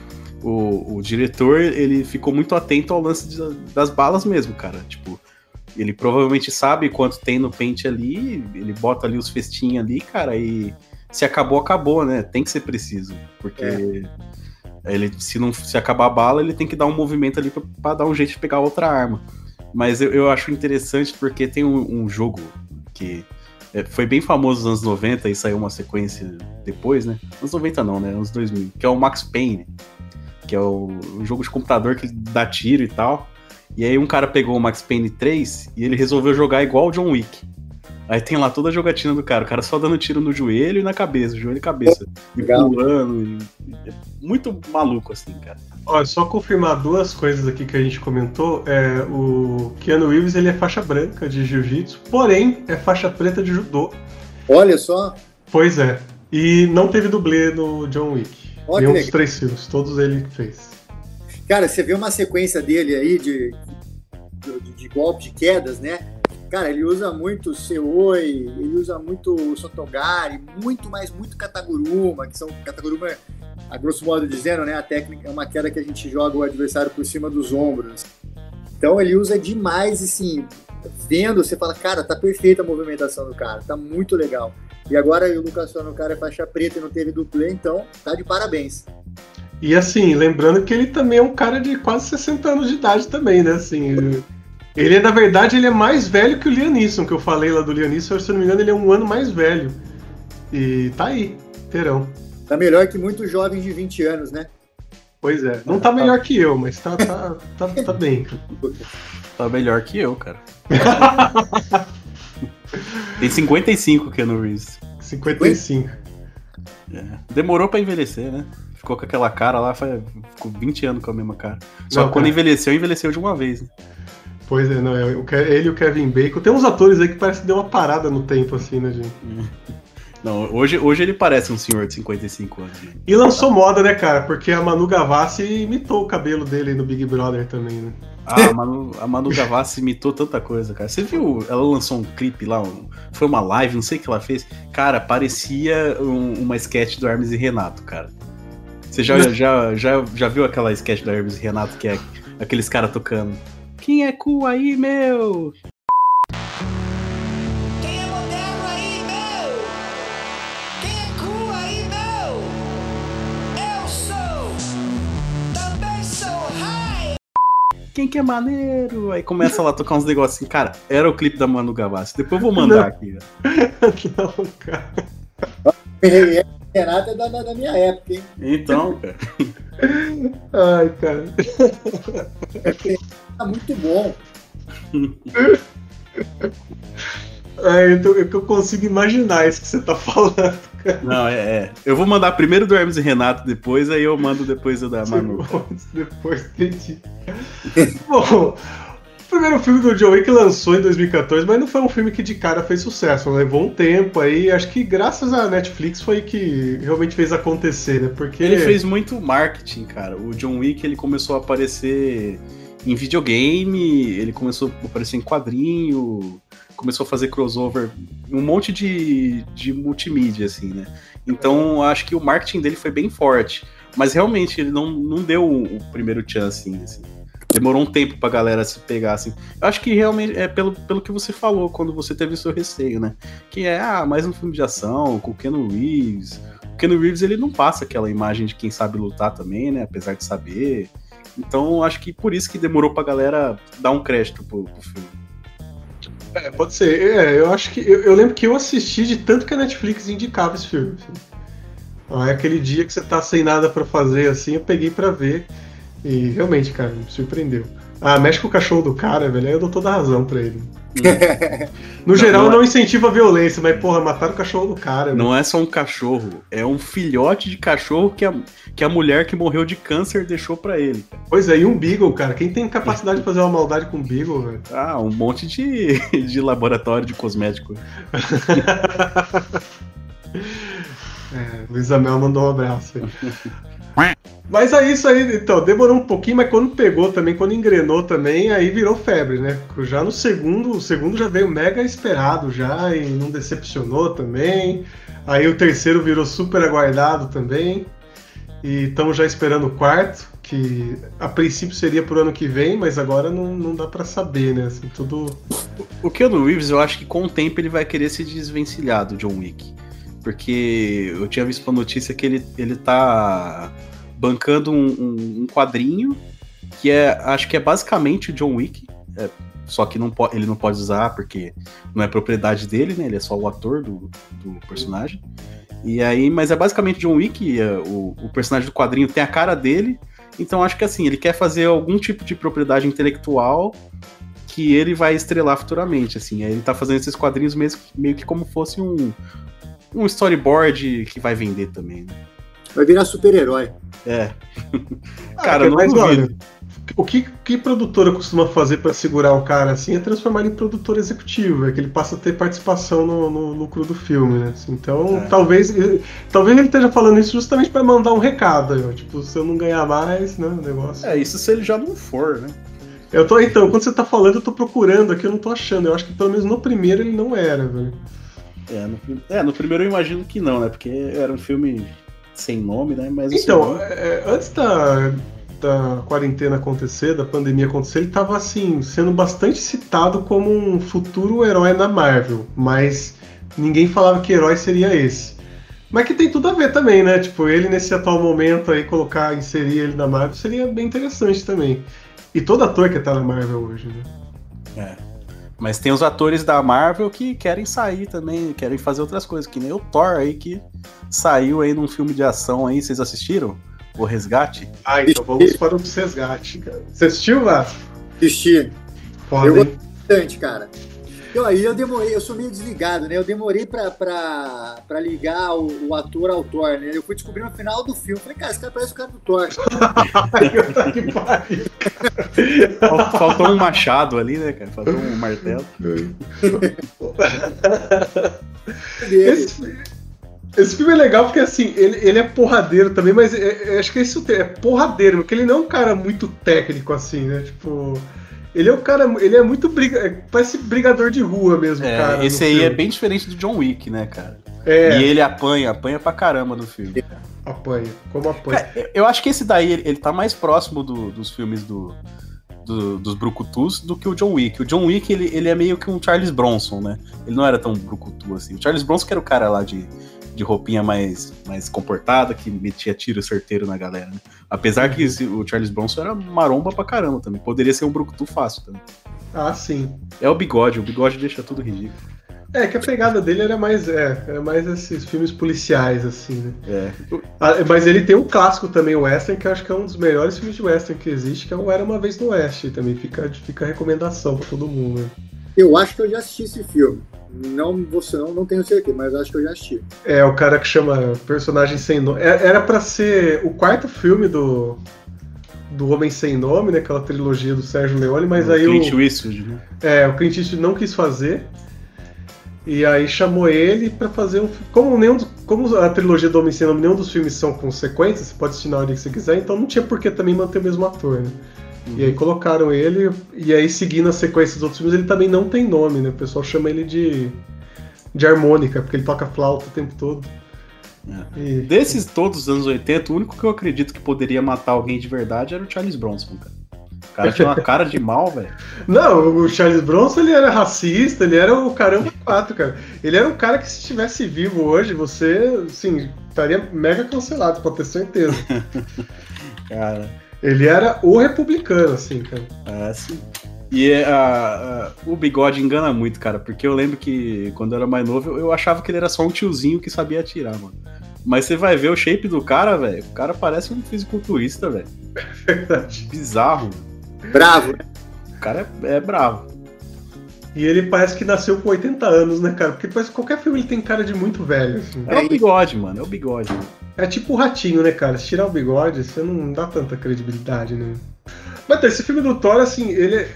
o, o diretor ele ficou muito atento ao lance de, das balas mesmo, cara. Tipo, ele provavelmente sabe quanto tem no pente ali, ele bota ali os festinhos ali, cara, e se acabou, acabou, né? Tem que ser preciso. Porque é. ele, se não se acabar a bala, ele tem que dar um movimento ali para dar um jeito de pegar outra arma. Mas eu, eu acho interessante porque tem um, um jogo que é, foi bem famoso nos anos 90 e saiu uma sequência depois, né? Anos 90 não, né? Anos 2000, que é o Max Payne, que é o, o jogo de computador que dá tiro e tal. E aí um cara pegou o Max Payne 3 e ele resolveu jogar igual o John Wick. Aí tem lá toda a jogatina do cara, o cara só dando tiro no joelho e na cabeça, joelho e cabeça. E pulando. E... É muito maluco, assim, cara. Olha, só confirmar duas coisas aqui que a gente comentou. É, o Keanu Reeves ele é faixa branca de jiu-jitsu, porém é faixa preta de judô. Olha só. Pois é. E não teve dublê no John Wick. Olha Nenhum dos três filmes, todos ele fez. Cara, você vê uma sequência dele aí de, de, de golpes, de quedas, né? Cara, ele usa muito Seoi, ele usa muito Sotogari, muito mais, muito Kataguruma, que são Kataguruma, a grosso modo dizendo, né? A técnica é uma queda que a gente joga o adversário por cima dos ombros. Então ele usa demais, assim, vendo, você fala, cara, tá perfeita a movimentação do cara, tá muito legal. E agora o Lucas no cara é faixa preta e não teve duplê, então tá de parabéns. E assim, lembrando que ele também é um cara de quase 60 anos de idade também, né? Assim, ele, na verdade, ele é mais velho que o Lianisson, que eu falei lá do Lianisson, se eu não me engano, ele é um ano mais velho. E tá aí, terão. Tá melhor que muitos jovens de 20 anos, né? Pois é. Não tá melhor que eu, mas tá, tá, tá, tá bem. (laughs) Tá melhor que eu, cara. (laughs) Tem 55 Keanu Reeves. 55. É. Demorou pra envelhecer, né? Ficou com aquela cara lá, ficou 20 anos com a mesma cara. Só não, que quando cara. envelheceu, envelheceu de uma vez. Né? Pois é, não, é, ele e o Kevin Bacon. Tem uns atores aí que parece que deu uma parada no tempo, assim, né, gente? (laughs) Não, hoje, hoje ele parece um senhor de 55 anos. E lançou moda, né, cara? Porque a Manu Gavassi imitou o cabelo dele no Big Brother também, né? Ah, a Manu, a Manu Gavassi imitou tanta coisa, cara. Você viu? Ela lançou um clipe lá, um- foi uma live, não sei o que ela fez. Cara, parecia um- uma sketch do Hermes e Renato, cara. Você já, já, já, já viu aquela sketch do Hermes e Renato que é aqueles caras tocando? Quem é cu aí, meu? Quem é moderno aí, meu? Quem é cool aí, meu? Eu sou. Também sou high. Quem que é maneiro? Aí começa lá a tocar uns negocinhos. Cara, era o clipe da Manu Gavassi. Depois eu vou mandar Não. aqui. (laughs) Não, cara. Renato é da, da- da minha época, hein? Então, (laughs) cara. Ai, cara. Tá muito bom. Ai, então, é que eu consigo imaginar isso que você tá falando. Não, é, é. Eu vou mandar primeiro do Hermes e Renato depois, aí eu mando depois o da Manu. Depois entendi. Bom, primeiro filme do John Wick lançou em 2014, mas não foi um filme que de cara fez sucesso. Levou um tempo aí. Acho que graças à Netflix foi que realmente fez acontecer, né? Porque Ele fez muito marketing, cara. O John Wick ele começou a aparecer em videogame, ele começou a aparecer em quadrinho, começou a fazer crossover, um monte de, de multimídia, assim, né? Então acho que o marketing dele foi bem forte. Mas realmente ele não, não deu o primeiro chance, assim. Demorou um tempo pra galera se pegar, assim. Eu acho que realmente é pelo, pelo que você falou quando você teve o seu receio, né? Que é, ah, mais um filme de ação com o Keanu Reeves. O Keanu Reeves, ele não passa aquela imagem de quem sabe lutar também, né? Apesar de saber. Então, acho que por isso que demorou pra galera dar um crédito pro, pro filme. É, pode ser. É, eu acho que. Eu, eu lembro que eu assisti de tanto que a Netflix indicava esse filme. assim. Aí aquele dia que você tá sem nada pra fazer, assim, eu peguei pra ver. E realmente, cara, me surpreendeu. Ah, mexe com o cachorro do cara, velho. Aí eu dou toda a razão pra ele. (laughs) No Não, geral, não é- não incentiva a violência, mas, porra, mataram o cachorro do cara. Não é só um cachorro, é um filhote de cachorro que a, que a mulher que morreu de câncer deixou pra ele. Pois é, e um Beagle, cara. Quem tem capacidade de fazer uma maldade com um Beagle, velho? Ah, um monte de, (laughs) de laboratório de cosmético. (laughs) É, Luísa Mel mandou um abraço aí. Mas é isso aí, então, demorou um pouquinho, mas quando pegou também, quando engrenou também, aí virou febre, né? Já no segundo, o segundo já veio mega esperado já e não decepcionou também. Aí o terceiro virou super aguardado também. E estamos já esperando o quarto, que a princípio seria pro ano que vem, mas agora não, não dá pra saber, né? Assim, tudo. O Keanu Reeves, eu acho que com o tempo ele vai querer se desvencilhar do John Wick. Porque eu tinha visto uma notícia que ele, ele tá bancando um, um- um quadrinho que é, acho que é basicamente o John Wick, é, só que não ele não pode usar porque não é propriedade dele, né? Ele é só o ator do, do personagem. E aí, mas é basicamente John Wick, é, o, o personagem do quadrinho tem a cara dele, então acho que assim, ele quer fazer algum tipo de propriedade intelectual que ele vai estrelar futuramente, assim. Ele tá fazendo esses quadrinhos mesmo, meio que como fosse um, um storyboard que vai vender também, né? Vai virar super-herói. É. (laughs) Ah, Cara, eu não mas olha, o que, que produtora costuma fazer pra segurar o cara assim é transformar ele em produtor executivo, é que ele passa a ter participação no, no lucro do filme, né? Assim, Então, É. talvez, talvez ele esteja falando isso justamente pra mandar um recado, aí, ó, tipo, se eu não ganhar mais, né, o negócio. É, isso se ele já não for, né? Eu tô, então, quando você tá falando, eu tô procurando aqui, eu não tô achando. Eu acho que pelo menos no primeiro ele não era, velho. É, no, é, no primeiro eu imagino que não, né? Porque era um filme sem nome, né? Mas o Então, segundo- é, antes da, da quarentena acontecer, da pandemia acontecer, ele tava assim, sendo bastante citado como um futuro herói da Marvel, mas ninguém falava que herói seria esse. Mas que tem tudo a ver também, né? Tipo, ele nesse atual momento aí, colocar, inserir ele na Marvel seria bem interessante também. E todo ator que tá na Marvel hoje, né? É. Mas tem os atores da Marvel que querem sair também, querem fazer outras coisas, que nem o Thor aí que saiu aí num filme de ação aí, vocês assistiram? O Resgate? Ah, então vamos para o resgate, cara. Você assistiu, Vasco? Assisti. Foda, Eu gostei bastante, cara. Eu, aí eu demorei, eu sou meio desligado, né? Eu demorei pra, pra, pra ligar o, o ator ao Thor, né? Eu fui descobrir no final do filme. Falei, cara, esse cara parece o cara do Thor. (laughs) Faltou um machado ali, né, cara? Faltou um martelo. Esse, Esse filme é legal porque, assim, ele, ele é porradeiro também, mas é, é, acho que esse é o termo, é porradeiro, porque ele não é um cara muito técnico, assim, né? Tipo. Ele é um cara. Ele é muito. Briga, é, parece brigador de rua mesmo, É, cara. esse aí filme. é bem diferente do John Wick, né, cara? É. E ele apanha, apanha pra caramba no filme. Apanha. Como apanha. Cara, eu- eu acho que esse daí, ele, ele tá mais próximo do- dos filmes do, do- dos Brucutus do que o John Wick. O John Wick, ele, ele é meio que um Charles Bronson, né? Ele não era tão Brucutu assim. O Charles Bronson que era o cara lá de, de roupinha mais, mais comportada, que metia tiro certeiro na galera, né? Apesar que o Charles Bronson era maromba pra caramba também. Poderia ser um Brucutu fácil também. Ah, sim. É o bigode, o bigode deixa tudo ridículo. É, que a pegada dele era mais. É, era mais esses filmes policiais, assim, né? É. Ah, Mas ele tem um clássico também, o Western, que eu acho que é um dos melhores filmes de Western que existe, que é o Era Uma Vez no Oeste. Também fica, fica a recomendação pra todo mundo, né? Eu acho que eu já assisti esse filme. Não, você não, não tenho certeza, mas acho que eu já assisti. É, o cara que chama Personagem Sem Nome. É- Era pra ser o quarto filme do. Do Homem Sem Nome, né? Aquela trilogia do Sérgio Leone, mas O aí Clint o. Eastwood, né? É, o Clint Eastwood não quis fazer. E aí chamou ele pra fazer um. Como, nenhum, dos- como a trilogia do Homem Sem Nome, nenhum dos filmes são consequências, você pode assistir na hora que você quiser, então não tinha por que também manter o mesmo ator, né? E aí colocaram ele, e aí seguindo a sequência dos outros filmes, ele também não tem nome, né? O pessoal chama ele de. de harmônica, porque ele toca flauta o tempo todo. E- Desses todos os anos 80, o único que eu acredito que poderia matar alguém de verdade era o Charles Bronson, cara. O cara tinha uma cara de mal, velho. (laughs) Não, o Charles Bronson ele era racista, ele era o caramba quatro, cara. Ele era um cara que se estivesse vivo hoje, você, assim, estaria mega cancelado, pode ter certeza. (laughs) Cara, Ele era o republicano, assim, cara. é assim. E é, a- a- o bigode engana muito, cara, porque eu lembro que quando eu era mais novo, eu, eu achava que ele era só um tiozinho que sabia atirar, mano. Mas você vai ver o shape do cara, velho. O cara parece um fisiculturista, velho. (laughs) Verdade. Bizarro. Bravo. O cara é, é bravo. E ele parece que nasceu com 80 anos, né, cara? Porque parece que qualquer filme ele tem cara de muito velho, assim. É o bigode, mano. É o bigode. É tipo o ratinho, né, cara? Se tirar o bigode, você não dá tanta credibilidade, né? Mas esse filme do Thor, assim, ele é,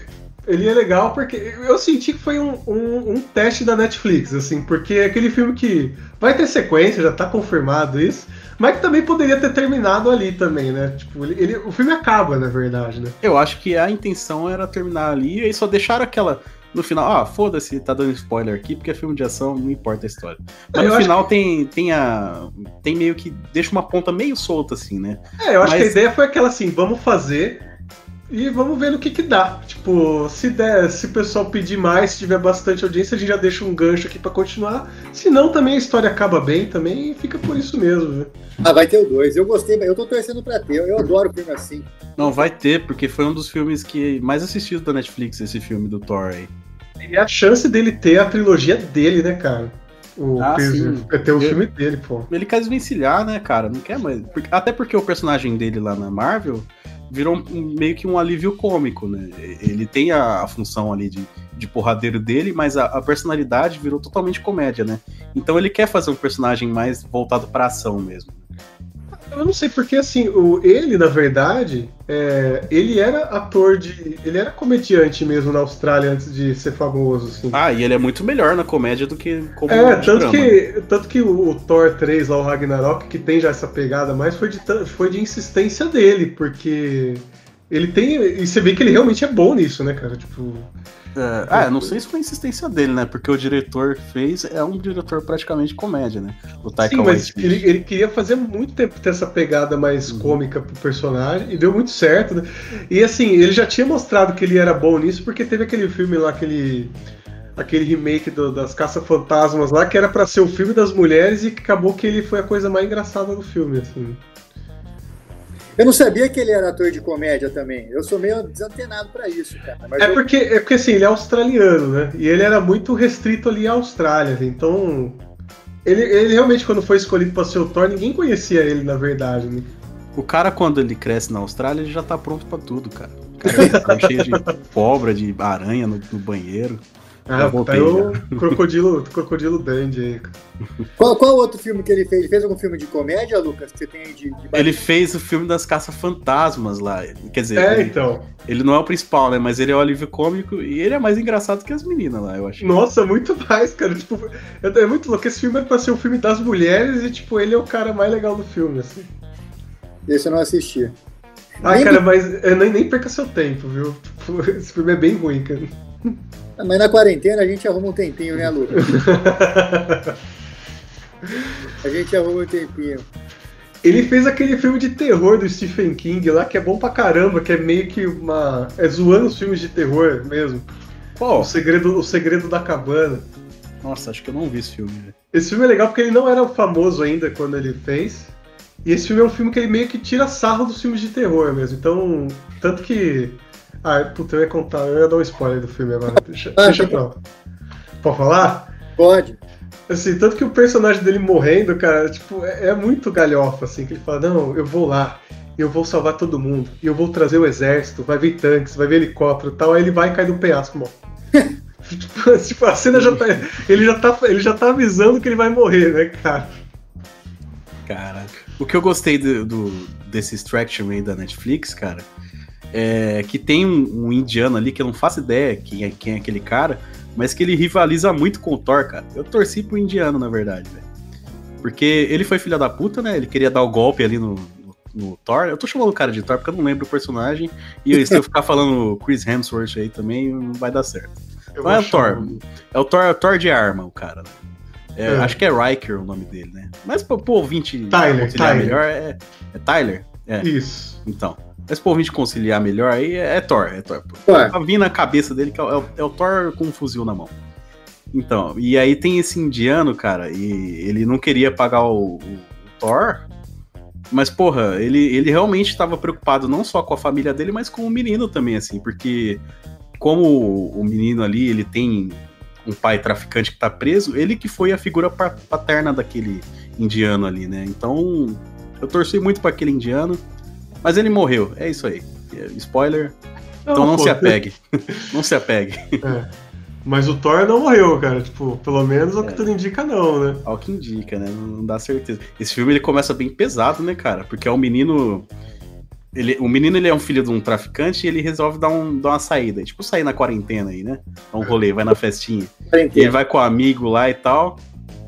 ele é legal porque eu senti que foi um, um, um teste da Netflix, assim, porque é aquele filme que vai ter sequência, já tá confirmado isso, mas que também poderia ter terminado ali também, né? Tipo, ele, ele- o filme acaba, na verdade, né? Eu acho que a intenção era terminar ali e aí só deixaram aquela. No final, ah, foda-se, tá dando spoiler aqui, porque é filme de ação, não importa a história. Mas Eu no final tem, tem a. Tem meio que. Deixa uma ponta meio solta, assim, né? É, eu acho Mas- que a ideia foi aquela assim, vamos fazer e vamos ver no que que dá. Tipo, se der, se o pessoal pedir mais, se tiver bastante audiência, a gente já deixa um gancho aqui pra continuar. Se não, também a história acaba bem também e fica por isso mesmo, né? Ah, vai ter o dois. Eu gostei, eu tô torcendo pra ter. Eu adoro filme assim. Não, vai ter, porque foi um dos filmes que mais assistidos da Netflix, esse filme do Thor aí. E a chance dele ter a trilogia dele, né, cara? O Ah, ter o filme dele, pô. Ele quer desvencilhar, né, cara? Não quer mais. Até porque o personagem dele lá na Marvel virou um- meio que um alívio cômico, né? Ele tem a, a função ali de, de porradeiro dele, mas a, a personalidade virou totalmente comédia, né? Então ele quer fazer um personagem mais voltado pra ação mesmo. Eu não sei porque assim, o, ele, na verdade, é, ele era ator de. Ele era comediante mesmo na Austrália antes de ser famoso, assim. Ah, e ele é muito melhor na comédia do que como É, tanto drama. que, tanto que o, o Thor 3, lá, o Ragnarok, que tem já essa pegada mais, foi de, foi de insistência dele, porque ele tem. E você vê que ele realmente é bom nisso, né, cara? Tipo. É, ah, não sei se foi insistência dele, né? Porque o diretor fez é um diretor praticamente comédia, né? O Taika Sim, mas ele, ele queria fazer muito tempo ter essa pegada mais Uhum. cômica pro personagem e deu muito certo, né? E assim, ele já tinha mostrado que ele era bom nisso porque teve aquele filme lá, aquele. Aquele remake do- das Caça-Fantasmas lá, que era pra ser o filme das mulheres e que acabou que ele foi a coisa mais engraçada do filme, assim. Eu não sabia que ele era ator de comédia também. Eu sou meio desantenado pra isso, cara. Mas É eu- porque, é porque assim, ele é australiano, né? E ele era muito restrito ali à Austrália, então. Ele, ele realmente, quando foi escolhido pra ser o Thor, ninguém conhecia ele, na verdade, né? O cara, quando ele cresce na Austrália, ele já tá pronto pra tudo, cara. O cara tá cheio de (laughs) cobra, de aranha no, no banheiro. Ah, Já voltei, tá o crocodilo, crocodilo Dandy aí. Qual, qual outro filme que ele fez? Ele fez algum filme de comédia, Lucas? Que você tem aí de, de Ele fez o filme das caça-fantasmas lá. Quer dizer, É, ele, então. ele não é o principal, né? Mas ele é o alívio cômico e ele é mais engraçado que as meninas lá, eu acho. Nossa, muito mais, cara. Tipo, é é muito louco. Esse filme é pra ser um filme das mulheres e, tipo, ele é o cara mais legal do filme, assim. Esse eu não assisti. Ah, Nem cara, mas é, nem, nem perca seu tempo, viu? Tipo, (laughs) esse filme é bem ruim, cara. Mas na quarentena a gente arruma um tempinho, né, Lucas? (laughs) A gente arruma um tempinho. Ele fez aquele filme de terror do Stephen King lá, que é bom pra caramba, que é meio que uma. É zoando os filmes de terror mesmo. Pô, O Segredo, o Segredo da Cabana. nossa, acho que eu não vi esse filme. velho. Esse filme é legal porque ele não era famoso ainda quando ele fez. E esse filme é um filme que ele meio que tira sarro dos filmes de terror mesmo. Então, tanto que. Ah, puta, eu ia contar, eu ia dar um spoiler do filme agora. Deixa, deixa pra lá. Pode falar? Pode. Assim, tanto que o personagem dele morrendo, cara, tipo, é, é muito galhofa, assim, que ele fala, não, eu vou lá, eu vou salvar todo mundo, e eu vou trazer o exército, vai vir tanques, vai vir helicóptero e tal, aí ele vai e cai do penhasco, morre. (laughs) tipo, (laughs) tipo, a cena já tá. Ele já tá, ele já tá avisando que ele vai morrer, né, cara? Caraca. O que eu gostei do, do- desse Extraction aí da Netflix, cara, é que tem um, um indiano ali que eu não faço ideia quem é, quem é aquele cara, mas que ele rivaliza muito com o Thor, cara. Eu torci pro indiano, na verdade, velho. Porque ele foi filha da puta, né? Ele queria dar o golpe ali no, no, no Thor. Eu tô chamando o cara de Thor porque eu não lembro o personagem. E se eu ficar falando Chris Hemsworth aí também, não vai dar certo. Eu Não é o Thor. É o Thor, Thor de arma, o cara. né? É, É. Acho que é Riker o nome dele, né? Mas pro, pro ouvinte Tyler, Tyler. melhor, é, é Tyler? É, Isso. então. Mas pro ouvinte conciliar melhor aí é, é Thor, é Thor. Thor. Tá vindo na cabeça dele que é o, é o Thor com um fuzil na mão. Então, e aí tem esse indiano, cara, e ele não queria pagar o, o- Thor, mas, porra, ele, ele realmente estava preocupado não só com a família dele, mas com o menino também, assim, porque como o, menino ali, ele tem um pai traficante que tá preso, ele que foi a figura pa- paterna daquele indiano ali, né? Então, eu torci muito para aquele indiano, mas ele morreu, é isso aí. É, Spoiler, então não pô, se apegue. (laughs) não se apegue. É. Mas o Thor não morreu, cara. Tipo, pelo menos é o que É. tudo indica, não, né? Ao que indica, né? Não, não dá certeza. Esse filme ele começa bem pesado, né, cara? Porque é um menino. Ele, o menino ele é um filho de um traficante e ele resolve dar, um, dar uma saída. Tipo, sair na quarentena aí, né? Dar um rolê, vai na festinha. Ele vai com o amigo lá e tal.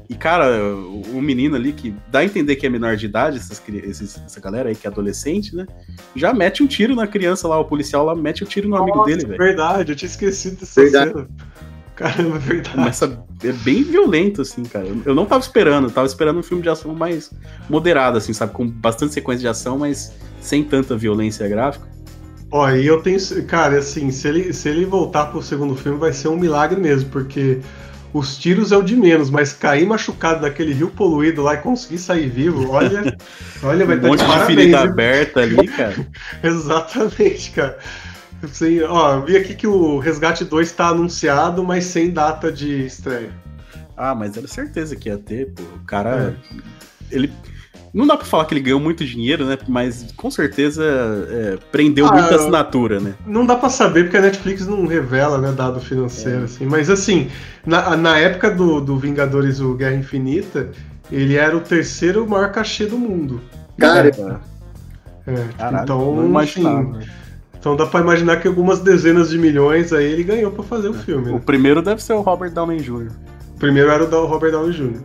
E, cara, o, o menino ali, que dá a entender que é menor de idade, essas, esses- essa galera aí que é adolescente, né? Já mete um tiro na criança lá, o policial lá mete um tiro no amigo Nossa, dele, velho. Verdade, eu tinha esquecido dessa Verdade. cena. Caramba, é verdade. Começa é bem violento, assim, cara. Eu- Eu não tava esperando, eu tava esperando um filme de ação mais moderado, assim, sabe? Com bastante sequência de ação, mas sem tanta violência gráfica. Ó, e eu tenho. Cara, assim, se ele, se ele voltar pro segundo filme, vai ser um milagre mesmo, porque os tiros é o de menos, mas cair machucado naquele rio poluído lá e conseguir sair vivo, olha. (laughs) olha, vai um estar monte de de parabéns. aberta ali, cara. (laughs) Exatamente, cara. Assim, ó, vi aqui que o Resgate 2 tá anunciado, mas sem data de estreia. Ah, mas era certeza que ia ter, pô. O cara. Ele. Não dá pra falar que ele ganhou muito dinheiro, né? Mas com certeza é, prendeu Ah, muita assinatura, né? Não dá pra saber porque a Netflix não revela, né, dado financeiro, assim. Mas assim, na, na época do, do Vingadores o Guerra Infinita, ele era o terceiro maior cachê do mundo. Cara, É, Caralho, então, não imaginava. enfim, então dá pra imaginar que algumas dezenas de milhões aí ele ganhou pra fazer o filme. O Né? primeiro deve ser o Robert Downey Jr. O primeiro era o Robert Downey Jr.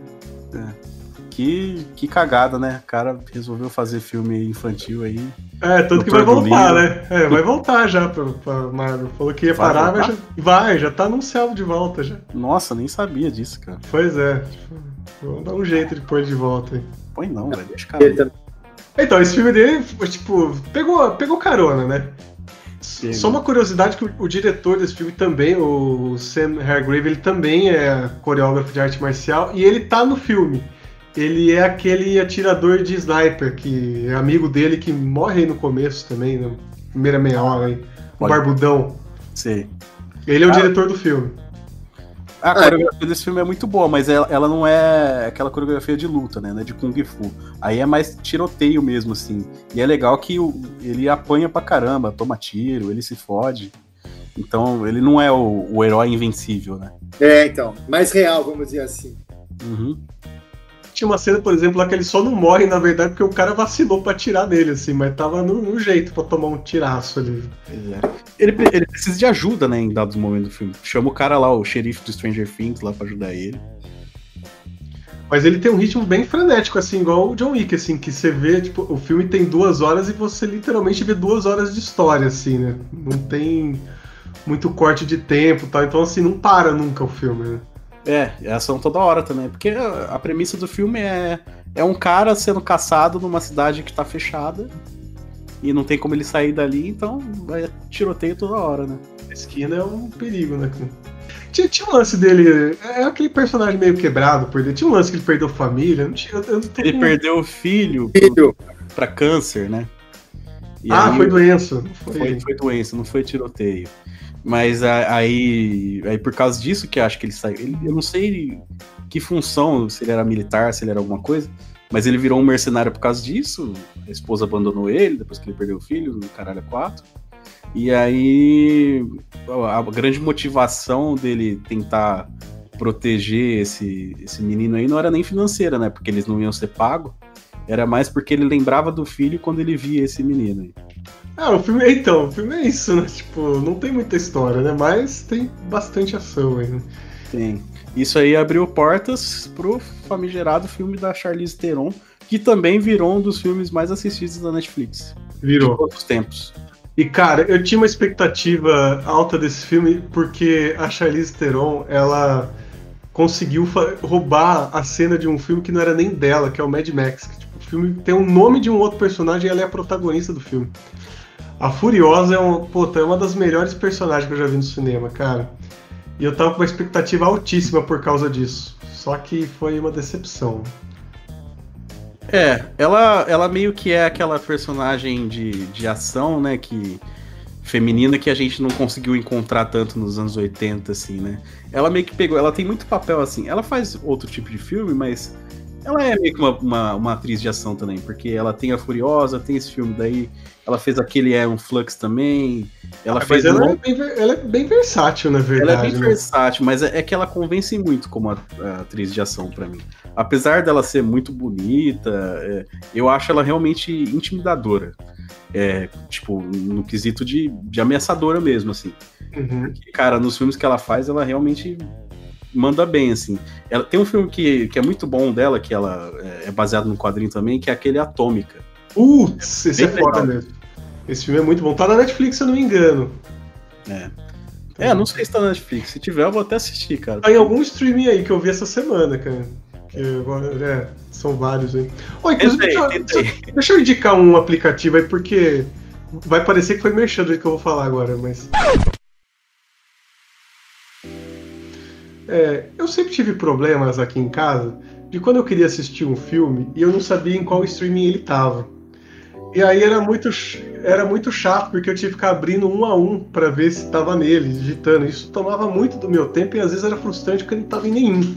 Que, que cagada, né? O cara resolveu fazer filme infantil aí. É, tanto que vai voltar, né? É, vai voltar já pra, pra Marvel. Falou que ia Vai parar, voltar? mas já, vai, já tá anunciado de volta já. Nossa, nem sabia disso, cara. Pois é, tipo, vamos dar um jeito de pôr ele de volta aí. Põe não, velho. Deixa cara. Então, esse filme dele, tipo, pegou, pegou carona, né? Pegou. Só uma curiosidade que o, o diretor desse filme também, o Sam Hargrave, ele também é coreógrafo de arte marcial e ele tá no filme. Ele é aquele atirador de sniper, que é amigo dele, que morre aí no começo também, na primeira meia hora aí. O. Barbudão. Sei. Ele é o Ah. diretor do filme. A Ah, coreografia desse filme é muito boa, mas ela, ela não é aquela coreografia de luta, né? Não é de Kung Fu. Aí é mais tiroteio mesmo, assim. E é legal que o- ele apanha pra caramba, toma tiro, ele se fode. Então ele não é o, o herói invencível, né? É, então, mais real, vamos dizer assim. Uhum. Tinha uma cena, por exemplo, lá que ele só não morre, na verdade, porque o cara vacilou pra tirar nele, assim, mas tava no, no jeito pra tomar um tiraço ali. Ele, ele precisa de ajuda, né, em dados momentos do filme. Chama o cara lá, o xerife do Stranger Things, lá pra ajudar ele. Mas ele tem um ritmo bem frenético, assim, igual o John Wick, assim, que você vê, tipo, o filme tem duas horas e você literalmente vê duas horas de história, assim, né? Não tem muito corte de tempo e tal, então, assim, não para nunca o filme, né? É, é ação toda hora também. Porque a, premissa do filme é, é um cara sendo caçado numa cidade que tá fechada. E não tem como ele sair dali, então vai tiroteio toda hora, né? A esquina é um perigo, né? Tinha, tinha um lance dele, é aquele personagem meio quebrado por dentro. Tinha um lance que ele perdeu família, não tinha, eu, não tô Ele perdeu o filho Filho. pra câncer, né? E Ah, aí- foi doença. Foi, foi doença, não foi tiroteio. Mas aí, aí por causa disso que acho que ele saiu. ele- eu não sei que função, se ele era militar, se ele era alguma coisa, mas ele virou um mercenário por causa disso. A esposa abandonou ele depois que ele perdeu o filho, no caralho é quatro. E aí a grande motivação dele tentar proteger esse, esse menino aí não era nem financeira, né? Porque eles não iam ser pagos. Era mais porque ele lembrava do filho quando ele via esse menino aí. Ah, o filme, então, o filme é isso, né? Tipo, não tem muita história, né? Mas tem bastante ação aí, né? Tem. Isso aí abriu portas pro famigerado filme da Charlize Theron, que também virou um dos filmes mais assistidos da Netflix. De Virou. todos os tempos. E, cara, eu tinha uma expectativa alta desse filme porque a Charlize Theron, ela conseguiu roubar a cena de um filme que não era nem dela, que é o Mad Max. Que, tipo, o filme tem o nome de um outro personagem e ela é a protagonista do filme. A Furiosa é, um, puta, é uma das melhores personagens que eu já vi no cinema, cara. E eu tava com uma expectativa altíssima por causa disso. Só que foi uma decepção. É, ela, ela meio que é aquela personagem de, de ação, né, que feminina que a gente não conseguiu encontrar tanto nos anos 80, assim, né? Ela meio que pegou, ela tem muito papel, assim, ela faz outro tipo de filme, mas ela é meio que uma, uma, uma atriz de ação também, porque ela tem a Furiosa, tem esse filme daí, ela fez aquele É um Flux também, ela Mas fez... ela um- é, bem, ela é bem versátil, na ela verdade. é bem né? versátil, mas é, é que ela convence muito como a- a atriz de ação pra mim. Apesar dela ser muito bonita, é, eu acho ela realmente intimidadora. É, tipo, no quesito de, de ameaçadora mesmo, assim. Uhum. Cara, nos filmes que ela faz, ela realmente manda bem, assim. Ela tem um filme que, que é muito bom dela, que ela é, é baseado no quadrinho também, que é aquele Atômica. Putz, esse é foda mesmo. Esse filme é muito bom. Tá na Netflix, se eu não me engano. É. É, não sei se tá na Netflix. Se tiver, eu vou até assistir, cara. Tá em algum streaming aí que eu vi essa semana, cara. Que agora, é, são vários aí. Ó, inclusive, deixa, aí. deixa eu indicar um aplicativo aí, porque vai parecer que foi merchan do jeito que eu vou falar agora, mas. É, eu sempre tive problemas aqui em casa de quando eu queria assistir um filme e eu não sabia em qual streaming ele tava. E aí era muito, era muito chato, porque eu tinha que ficar abrindo um a um pra ver se tava nele, digitando. Isso tomava muito do meu tempo e às vezes era frustrante porque não tava em nenhum.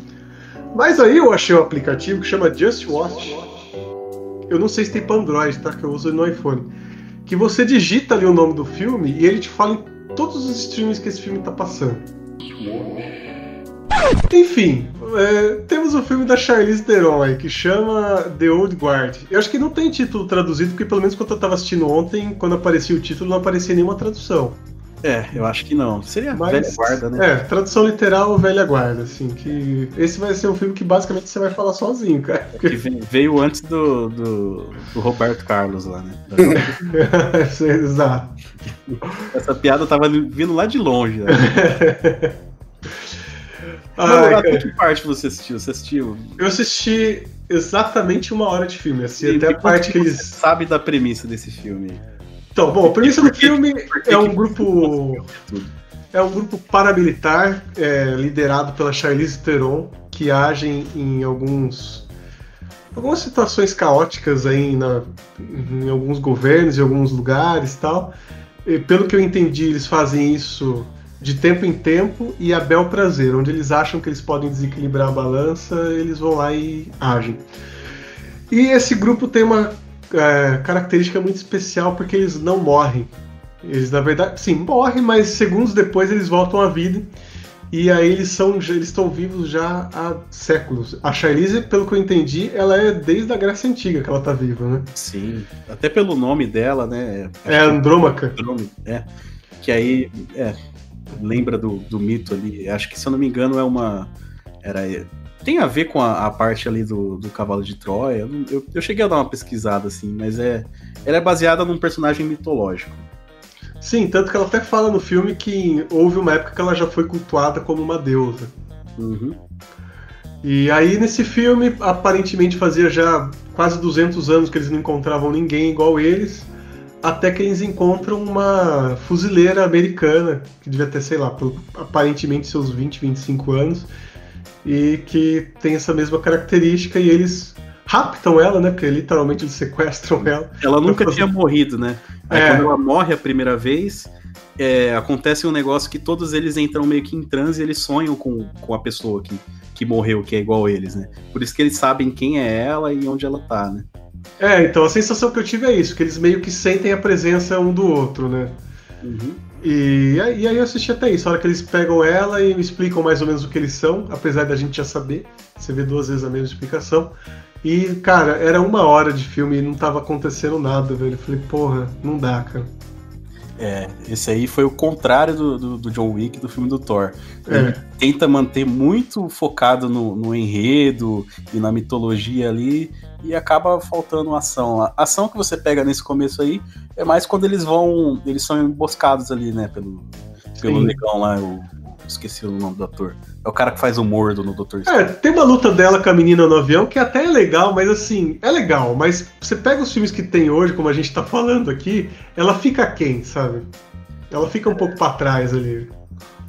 Mas aí eu achei um aplicativo que chama Just Watch. Eu não sei se tem pra Android, tá? Que eu uso no iPhone. Que você digita ali o nome do filme e ele te fala em todos os streams que esse filme tá passando. Enfim, é, temos o filme da Charlize Theron aí, que chama The Old Guard. Eu acho que não tem título traduzido, porque pelo menos quando eu tava assistindo ontem, quando aparecia o título, não aparecia nenhuma tradução. É, eu acho que não. Seria Mas, velha guarda, né? É, tradução literal velha guarda, assim, que esse vai ser um filme que basicamente você vai falar sozinho, cara. Que ve- veio antes do, do, do Roberto Carlos lá, né? (laughs) Exato. Essa piada tava vindo lá de longe, né? (laughs) Ai, até cara. que parte você assistiu? Você assistiu? Eu assisti exatamente uma hora de filme, assim, E até a parte que eles. sabe da premissa desse filme? Então, bom, a premissa do filme é um grupo. É um grupo paramilitar é, liderado pela Charlize Theron que agem em alguns algumas situações caóticas aí na, em alguns governos, em alguns lugares, e tal. E, pelo que eu entendi, eles fazem isso de tempo em tempo e a bel prazer, onde eles acham que eles podem desequilibrar a balança, eles vão lá e agem. E esse grupo tem uma é, característica muito especial porque eles não morrem. Eles, na verdade, sim, morrem, mas segundos depois eles voltam à vida. E aí eles são, eles estão vivos já há séculos. A Charlize, pelo que eu entendi, ela é desde a Grécia Antiga que ela tá viva, né? Sim. Até pelo nome dela, né? É Andrômaca. É. Que aí, é, lembra do, do mito ali. Acho que, se eu não me engano, é uma. Era, tem a ver com a, a parte ali do, do cavalo de Troia. Eu, eu, eu, cheguei a dar uma pesquisada, assim, mas é. Ela é baseada num personagem mitológico. Sim, tanto que ela até fala no filme que houve uma época que ela já foi cultuada como uma deusa. Uhum. E aí nesse filme, aparentemente fazia já quase 200 anos que eles não encontravam ninguém igual eles, até que eles encontram uma fuzileira americana, que devia ter, sei lá, aparentemente seus 20, 25 anos, e que tem essa mesma característica e eles raptam ela, né? Porque literalmente eles sequestram ela. Ela nunca fazer... tinha morrido, né? Aí é. quando ela morre a primeira vez, é, acontece um negócio que todos eles entram meio que em transe e eles sonham com, com a pessoa que, que morreu, que é igual a eles, né? Por isso que eles sabem quem é ela e onde ela tá, né? É, então a sensação que eu tive é isso, que eles meio que sentem a presença um do outro, né? Uhum. E, e aí eu assisti até isso, a hora que eles pegam ela e me explicam mais ou menos o que eles são, apesar da gente já saber, você vê duas vezes a mesma explicação. E, cara, era uma hora de filme e não tava acontecendo nada, velho. Eu falei, porra, não dá, cara. É, esse aí foi o contrário do, do, do John Wick do filme do Thor. Ele É. tenta manter muito focado no, no enredo e na mitologia ali e acaba faltando ação. A ação que você pega nesse começo aí é mais quando eles vão. Eles são emboscados ali, né? Pelo, pelo negão lá, o, esqueci o nome do ator. É o cara que faz o mordo no Doutor É, tem uma luta dela com a menina no avião que até é legal, mas assim, é legal, mas você pega os filmes que tem hoje, como a gente tá falando aqui, ela fica quem, sabe? Ela fica um pouco pra trás ali.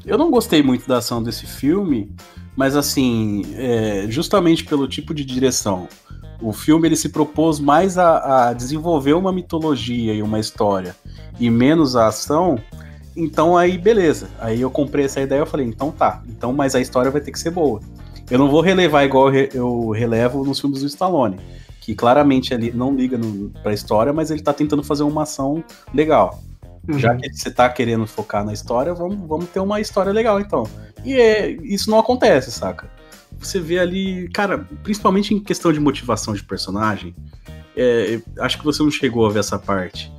Eu não gostei muito da ação desse filme, mas assim, é, justamente pelo tipo de direção. O filme ele se propôs mais a, a desenvolver uma mitologia e uma história e menos a ação. Então aí, beleza. Aí eu comprei essa ideia e falei, então tá. Então, mas a história vai ter que ser boa. Eu não vou relevar igual eu re- eu relevo nos filmes do Stallone. Que claramente ele não liga no, pra história, mas ele tá tentando fazer uma ação legal. Já que você tá querendo focar na história, vamos, vamos ter uma história legal então. E é, isso não acontece, saca? Você vê ali, cara, principalmente em questão de motivação de personagem, é, acho que você não chegou a ver essa parte.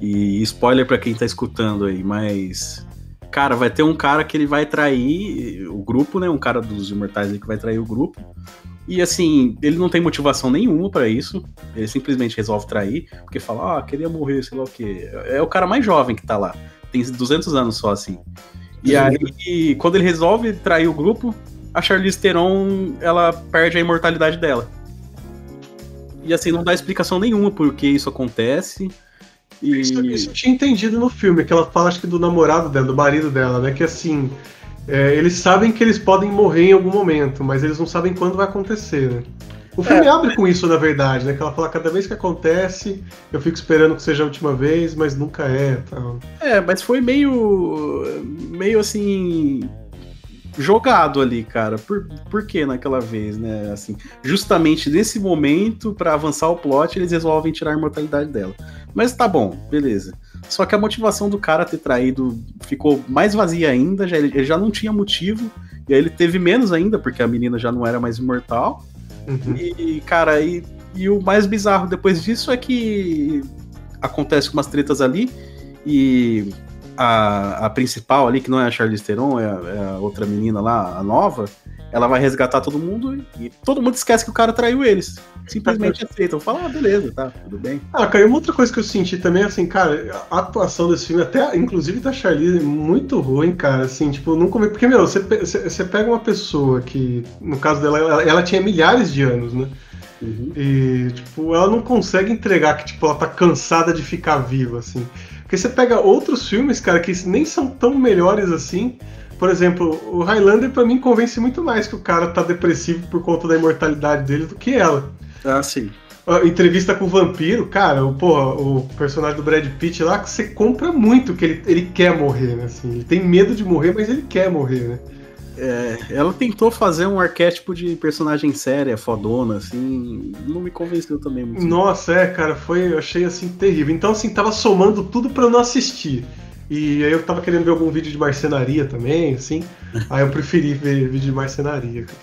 E spoiler pra quem tá escutando aí, mas. Cara, vai ter um cara que ele vai trair o grupo, né? Um cara dos imortais aí que vai trair o grupo. E assim, ele não tem motivação nenhuma pra isso. Ele simplesmente resolve trair, porque fala, ah, queria morrer, sei lá o quê. É o cara mais jovem que tá lá. Tem 200 anos só, assim. E aí, quando ele resolve trair o grupo, a Charlize Theron, ela perde a imortalidade dela. E assim, não dá explicação nenhuma por que isso acontece. E... Isso, isso eu tinha entendido no filme, que ela fala, acho que do namorado dela, do marido dela, né? Que assim, é, eles sabem que eles podem morrer em algum momento, mas eles não sabem quando vai acontecer, né? O filme abre com isso, na verdade, né? Que ela fala, cada vez que acontece, eu fico esperando que seja a última vez, mas nunca é. Tal. É, mas foi meio. meio assim. Jogado ali, cara. Por, por que naquela vez, né? Assim, justamente nesse momento, pra avançar o plot, eles resolvem tirar a imortalidade dela. Mas tá bom, beleza. Só que a motivação do cara ter traído ficou mais vazia ainda, já, ele já não tinha motivo, e aí ele teve menos ainda, porque a menina já não era mais imortal. Uhum. E, cara, e, e o mais bizarro depois disso é que acontece umas tretas ali e a, a principal ali, que não é a Charlize Theron, é a, é a outra menina lá, a nova, ela vai resgatar todo mundo e, todo mundo esquece que o cara traiu eles. Simplesmente aceitam. Fala, ah, beleza, tá, tudo bem. Ah, cara, uma outra coisa que eu senti também, assim, cara, a atuação desse filme, até inclusive da Charlize, muito ruim, cara, assim, tipo, não come... Porque, meu, você você pega uma pessoa que, no caso dela, ela, ela tinha milhares de anos, né? Uhum. E, tipo, ela não consegue entregar que, tipo, ela tá cansada de ficar viva, assim. Porque você pega outros filmes, cara, que nem são tão melhores assim. Por exemplo, o Highlander, pra mim, convence muito mais que o cara tá depressivo por conta da imortalidade dele do que ela. Ah, sim. A entrevista com o vampiro, cara, o, porra, o personagem do Brad Pitt lá, que você compra muito que ele, ele quer morrer, né? Assim, ele tem medo de morrer, mas ele quer morrer, né? É, ela tentou fazer um arquétipo de personagem séria, fodona, assim, não me convenceu também muito. Nossa, é, cara, foi, eu achei assim terrível. Então, assim, tava somando tudo pra eu não assistir. E aí eu tava querendo ver algum vídeo de marcenaria também, assim. (laughs) aí eu preferi ver vídeo de marcenaria. cara.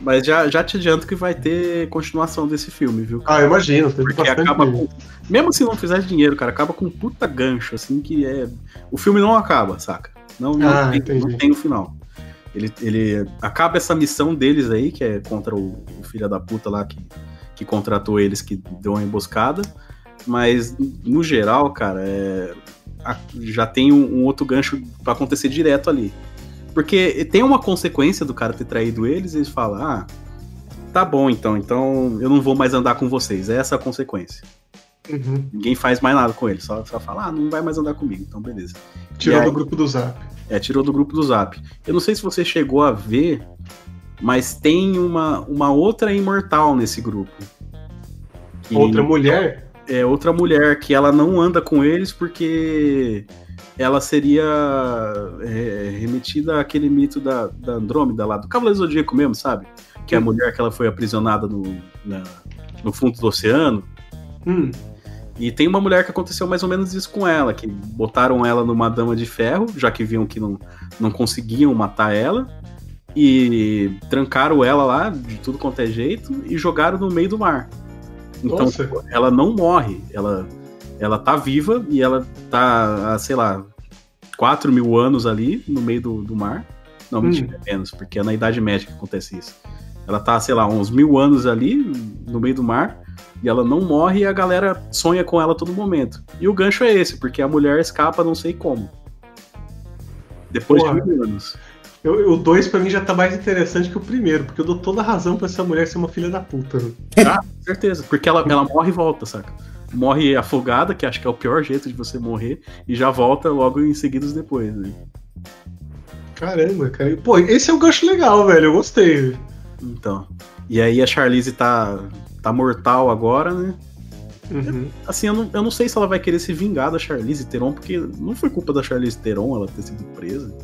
Mas já, já te adianto que vai ter continuação desse filme, viu? Ah, eu imagino, Porque bastante. acaba mesmo. com. Mesmo se não fizer dinheiro, cara, acaba com um puta gancho, assim, que é. O filme não acaba, saca? Não, não, Ah, tem, não tem no final. Ele, ele acaba essa missão deles aí, que é contra o, o filho da puta lá que, que contratou eles, que deu uma emboscada. Mas, no geral, cara, é, já tem um, um outro gancho pra acontecer direto ali. Porque tem uma consequência do cara ter traído eles, e eles falam, ah, tá bom então, então eu não vou mais andar com vocês. É essa a consequência. Uhum. Ninguém faz mais nada com ele, só, só fala, ah, não vai mais andar comigo, então beleza. Tirou aí- do grupo do Zap. É, tirou do grupo do Zap. Eu não sei se você chegou a ver, mas tem uma, uma outra imortal nesse grupo. Que- Outra mulher? É, outra mulher que ela não anda com eles porque ela seria é, remetida àquele mito da, da Andrômeda lá, do Cavaleiro Zodíaco mesmo, sabe? Que é a mulher que ela foi aprisionada no, na- no fundo do oceano. Hum. E tem uma mulher que aconteceu mais ou menos isso com ela, que botaram ela numa dama de ferro, já que viam que não, não conseguiam matar ela, e trancaram ela lá de tudo quanto é jeito e jogaram no meio do mar. Então Nossa. tipo, ela não morre, ela, ela tá viva e ela tá, sei lá, 4 mil anos ali no meio do, do mar. Não, Hum. mentira, é menos, porque é na Idade Média que acontece isso. Ela tá, sei lá, uns mil anos ali no meio do mar e ela não morre e a galera sonha com ela a todo momento. E o gancho é esse, porque a mulher escapa não sei como. Depois Porra. de mil anos. Eu- o 2 pra mim já tá mais interessante que o primeiro, porque eu dou toda a razão pra essa mulher ser uma filha da puta. né? (laughs) Ah, certeza. Porque ela, ela morre e volta, saca? Morre afogada, que acho que é o pior jeito de você morrer, e já volta logo em seguidos depois. Né? Caramba, cara. Pô, esse é um gancho legal, velho. Eu gostei. Então. E aí a Charlize tá, tá mortal agora, né? Uhum. Assim, eu não, eu não sei se ela vai querer se vingar da Charlize Theron, porque não foi culpa da Charlize Theron ela ter sido presa.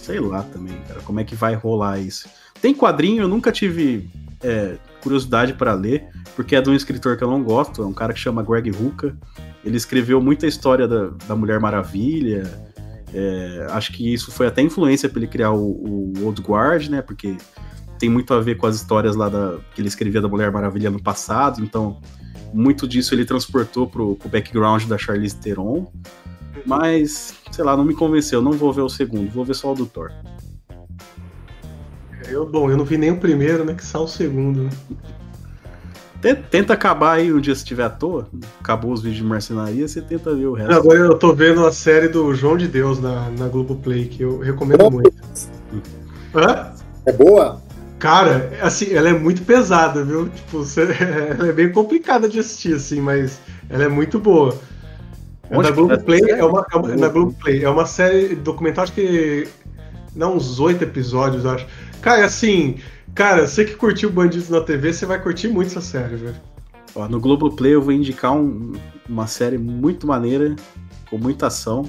Sei lá também, cara, como é que vai rolar isso. Tem quadrinho, eu nunca tive é, curiosidade para ler, porque é de um escritor que eu não gosto, é um cara que chama Greg Rucka. Ele escreveu muita história da, da Mulher Maravilha. é, acho que isso foi até influência para ele criar o, o Old Guard, né? Porque tem muito a ver com as histórias lá da, que ele escrevia da Mulher Maravilha no passado, então muito disso ele transportou pro, pro background da Charlize Theron. Mas, sei lá, não me convenceu. Não vou ver o segundo, vou ver só o do Thor. Eu, bom, eu não vi nem o primeiro, né? Que só o segundo. né? Te- Tenta acabar aí um dia se tiver à toa. Acabou os vídeos de marcenaria, você tenta ver o resto. Agora eu tô vendo a série do João de Deus na, na Globoplay, que eu recomendo muito. Hã? É boa? Cara, assim, ela é muito pesada, viu? Tipo, você- (laughs) ela é bem complicada de assistir, assim, mas ela é muito boa. É da Globoplay, tá é uma, é uma, série? na Globoplay, é uma série documental, acho que. Não, uns oito episódios, acho. Cara, assim, cara, você que curtiu Bandidos na TV, você vai curtir muito essa série, velho. Ó, no Globoplay eu vou indicar um- uma série muito maneira, com muita ação.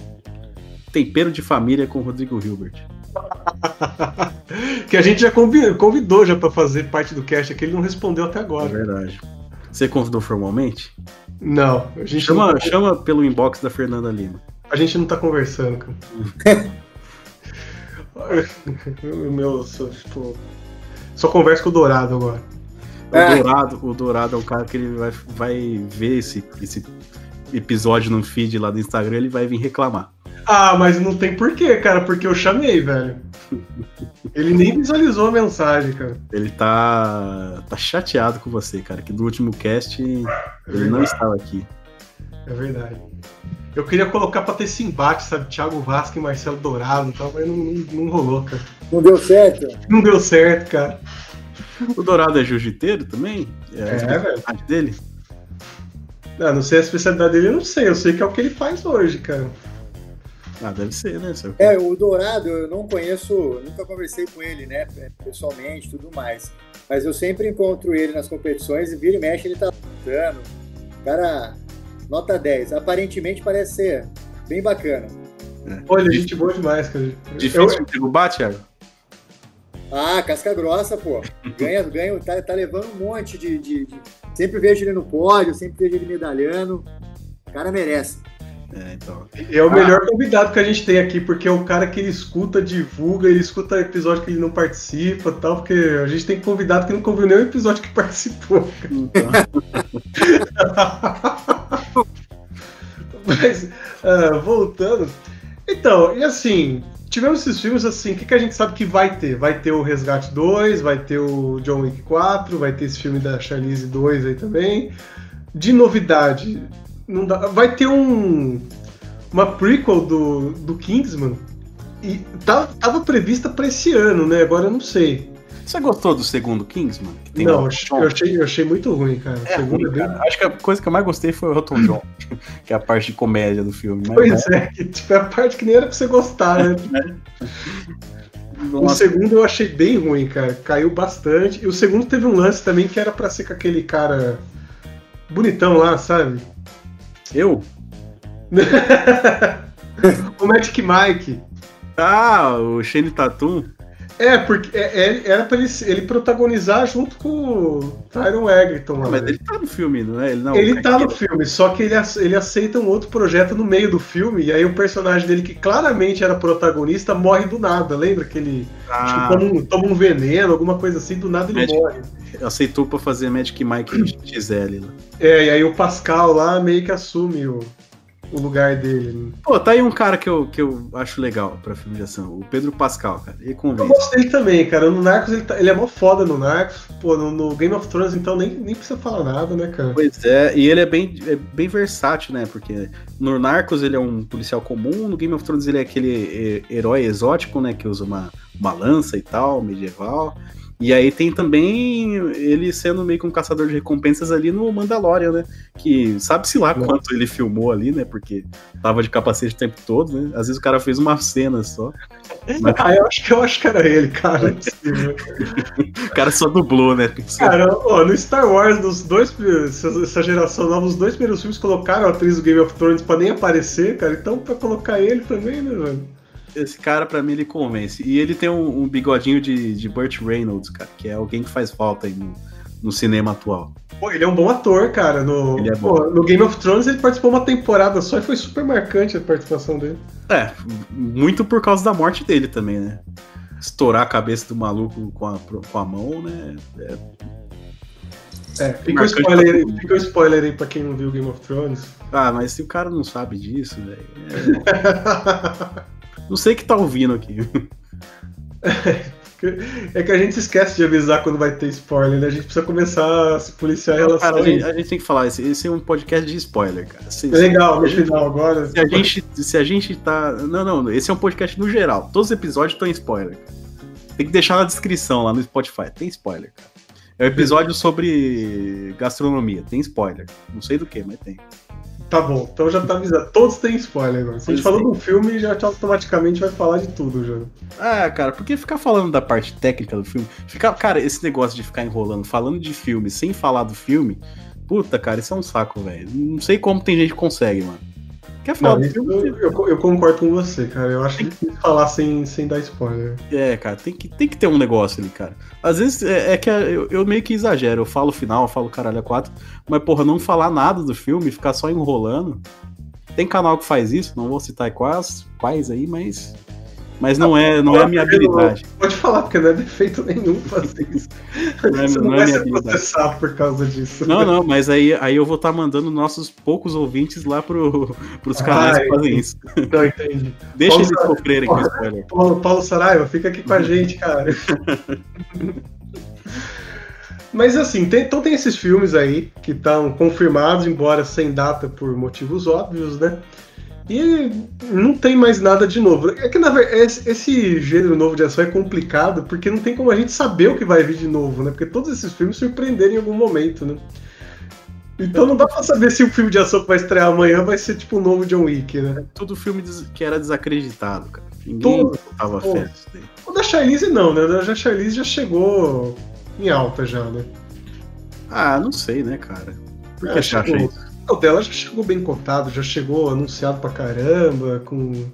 Tempero de Família com Rodrigo Hilbert. (laughs) que a gente já convi- convidou já pra fazer parte do cast aqui, ele não respondeu até É agora. verdade. Você convidou formalmente? Não, a gente, Chama, não, chama pelo inbox da Fernanda Lima. a gente não tá conversando, cara. (laughs) Meu, só, tipo, só converso com o Dourado agora. O É. Dourado, o Dourado é o cara que ele vai, vai ver esse, esse episódio no feed lá do Instagram, ele vai vir reclamar. Ah, mas não tem porquê, cara, porque eu chamei, velho. Ele nem visualizou a mensagem, cara. Ele tá, tá chateado com você, cara, que do último cast ele não estava aqui. É verdade. Eu queria colocar pra ter esse embate, sabe? Thiago Vasco e Marcelo Dourado e tal, mas não, não, não rolou, cara. Não deu certo? Não deu certo, cara. O Dourado é jiu-jiteiro também? É, a É, especialidade dele? Ah, não sei a especialidade dele, eu não sei. Eu sei que é o que ele faz hoje, cara. Ah, deve ser, né? seu- É, o Dourado eu não conheço, nunca conversei com ele, né, pessoalmente tudo mais. Mas eu sempre encontro ele nas competições e vira e mexe ele tá lutando. Cara, nota 10. Aparentemente parece ser bem bacana. Olha, gente boa demais, cara. Difícil de derrubar, Thiago? Ah, casca grossa, pô. Ganha, ganha, tá, tá levando um monte de, de- de- Sempre vejo ele no pódio, sempre vejo ele medalhando. O cara merece. É, então. É o melhor convidado que a gente tem aqui, porque é o cara que ele escuta, divulga, ele escuta episódio que ele não participa tal, porque a gente tem convidado que nunca ouviu nenhum episódio que participou. (laughs) Mas, ah, voltando. Então, e assim, tivemos esses filmes assim, o que, que a gente sabe que vai ter? Vai ter o Resgate 2, vai ter o John Wick 4, vai ter esse filme da Charlize 2 aí também. De novidade, não dá, vai ter um uma prequel do, do Kingsman. E tava, tava prevista pra esse ano, né? Agora eu não sei. Você gostou do segundo Kingsman? Não, o eu achei, eu achei, muito ruim, cara. O É segundo ruim, é bem- cara. Acho que a coisa que eu mais gostei foi o Elton (laughs) John, que é a parte de comédia do filme. Pois é, que tipo, é a parte que nem era pra você gostar, né? (laughs) O Nossa. segundo eu achei bem ruim, cara. Caiu bastante. E o segundo teve um lance também que era pra ser com aquele cara bonitão lá, sabe? Eu? (laughs) o Magic Mike. Ah, o Shane Tatum. É, porque é- é- era pra ele, ele protagonizar junto com o Tyron Egerton lá. Mas né? ele tá no filme, não é? Ele, não, ele tá no filme, só que ele, ele aceita um outro projeto no meio do filme, e aí o personagem dele, que claramente era protagonista, morre do nada. Lembra que ele Ah, toma, um, toma um veneno, alguma coisa assim, do nada ele Magic- morre. aceitou pra fazer Magic Mike XL. É, e aí o Pascal lá meio que assume o, o lugar dele. né? Pô, tá aí um cara que eu, que eu acho legal pra filme de ação. O Pedro Pascal, cara. Ele Eu convence. gosto dele também, cara. No Narcos ele, tá- ele é mó foda no Narcos. Pô, no, no Game of Thrones então nem, nem precisa falar nada, né, cara? Pois é, e ele é bem, é bem versátil, né? Porque no Narcos ele é um policial comum, no Game of Thrones ele é aquele é, herói exótico, né? Que usa uma, uma lança e tal, medieval. E aí tem também ele sendo meio que um caçador de recompensas ali no Mandalorian, né? Que sabe-se lá quanto ele filmou ali, né? Porque tava de capacete o tempo todo, né? Às vezes o cara fez uma cena só. Mas Ah, eu acho que eu acho que era ele, cara. é (laughs) o cara só dublou, né? Cara, ó, no Star Wars, nos dois, essa essa geração nova, os dois primeiros filmes colocaram a atriz do Game of Thrones pra nem aparecer, cara. Então, pra colocar ele também, né, velho? Esse cara, pra mim, ele convence. E ele tem um, um bigodinho de, de Burt Reynolds, cara, que é alguém que faz falta aí no, no cinema atual. Pô, ele é um bom ator, cara. No, é pô, no Game of Thrones ele participou uma temporada só e foi super marcante a participação dele. É, muito por causa da morte dele também, né? Estourar a cabeça do maluco com a, com a mão, né? É, É, fica o spoiler, pra aí- fica o spoiler aí pra quem não viu Game of Thrones. Ah, mas se o cara não sabe disso, velho. é- (laughs) Não sei que tá ouvindo aqui. (laughs) É que a gente esquece de avisar quando vai ter spoiler, né? A gente precisa começar a se policiar em relação Cara, a gente, a gente tem que falar, esse, esse é um podcast de spoiler, cara. Se- Legal, no final agora. Se a gente, se a gente tá. Não, não, esse é um podcast no geral. Todos os episódios estão em spoiler, cara. Tem que deixar na descrição lá no Spotify. Tem spoiler, cara. É um episódio sobre gastronomia. Tem spoiler. Não sei do que, mas tem. Tá bom, então já tá avisado. Todos têm spoiler agora. Se a gente falou do filme, já automaticamente vai falar de tudo já. Ah, cara, porque ficar falando da parte técnica do filme. Ficar, cara, esse negócio de ficar enrolando, falando de filme sem falar do filme. Puta, cara, isso é um saco, velho. Não sei como tem gente que consegue, mano. Quer falar Não, do isso filme? eu, eu- eu concordo com você, cara. Eu acho difícil falar sem, sem dar spoiler. É, cara, tem que, tem que ter um negócio ali, cara. Às vezes é, é que eu, eu meio que exagero, eu falo o final, eu falo caralho a quatro, mas porra, não falar nada do filme, ficar só enrolando. Tem canal que faz isso, não vou citar quais, quais aí, mas. Mas não é, não é a minha habilidade. Pode falar, porque não é defeito nenhum fazer isso. Não é- Você não não é vai minha habilidade. processado por causa disso. Não, não, mas aí, aí eu vou estar mandando nossos poucos ouvintes lá pro, pros canais Ah, que fazem isso. Não, entendi. Deixa Paulo eles sofrerem com spoiler. Paulo, Paulo Saraiva, fica aqui com a (laughs) gente, cara. Mas assim, tem- então tem esses filmes aí que estão confirmados, embora sem data por motivos óbvios, né? E não tem mais nada de novo. É que na verdade esse, gênero novo de ação é complicado porque não tem como a gente saber o que vai vir de novo, né? Porque todos esses filmes surpreenderam em algum momento, né? Então não dá pra saber se o filme de ação que vai estrear amanhã vai ser tipo o novo John Wick, né? Tudo filme que era desacreditado, cara. Ninguém Todos, tava fé nisso daí. O da Charlize não, né? O da Charlize já chegou em alta já, né? Ah, não sei, né, cara? Por É, que você acha chegou. O dela já chegou bem cotado, já chegou anunciado pra caramba, com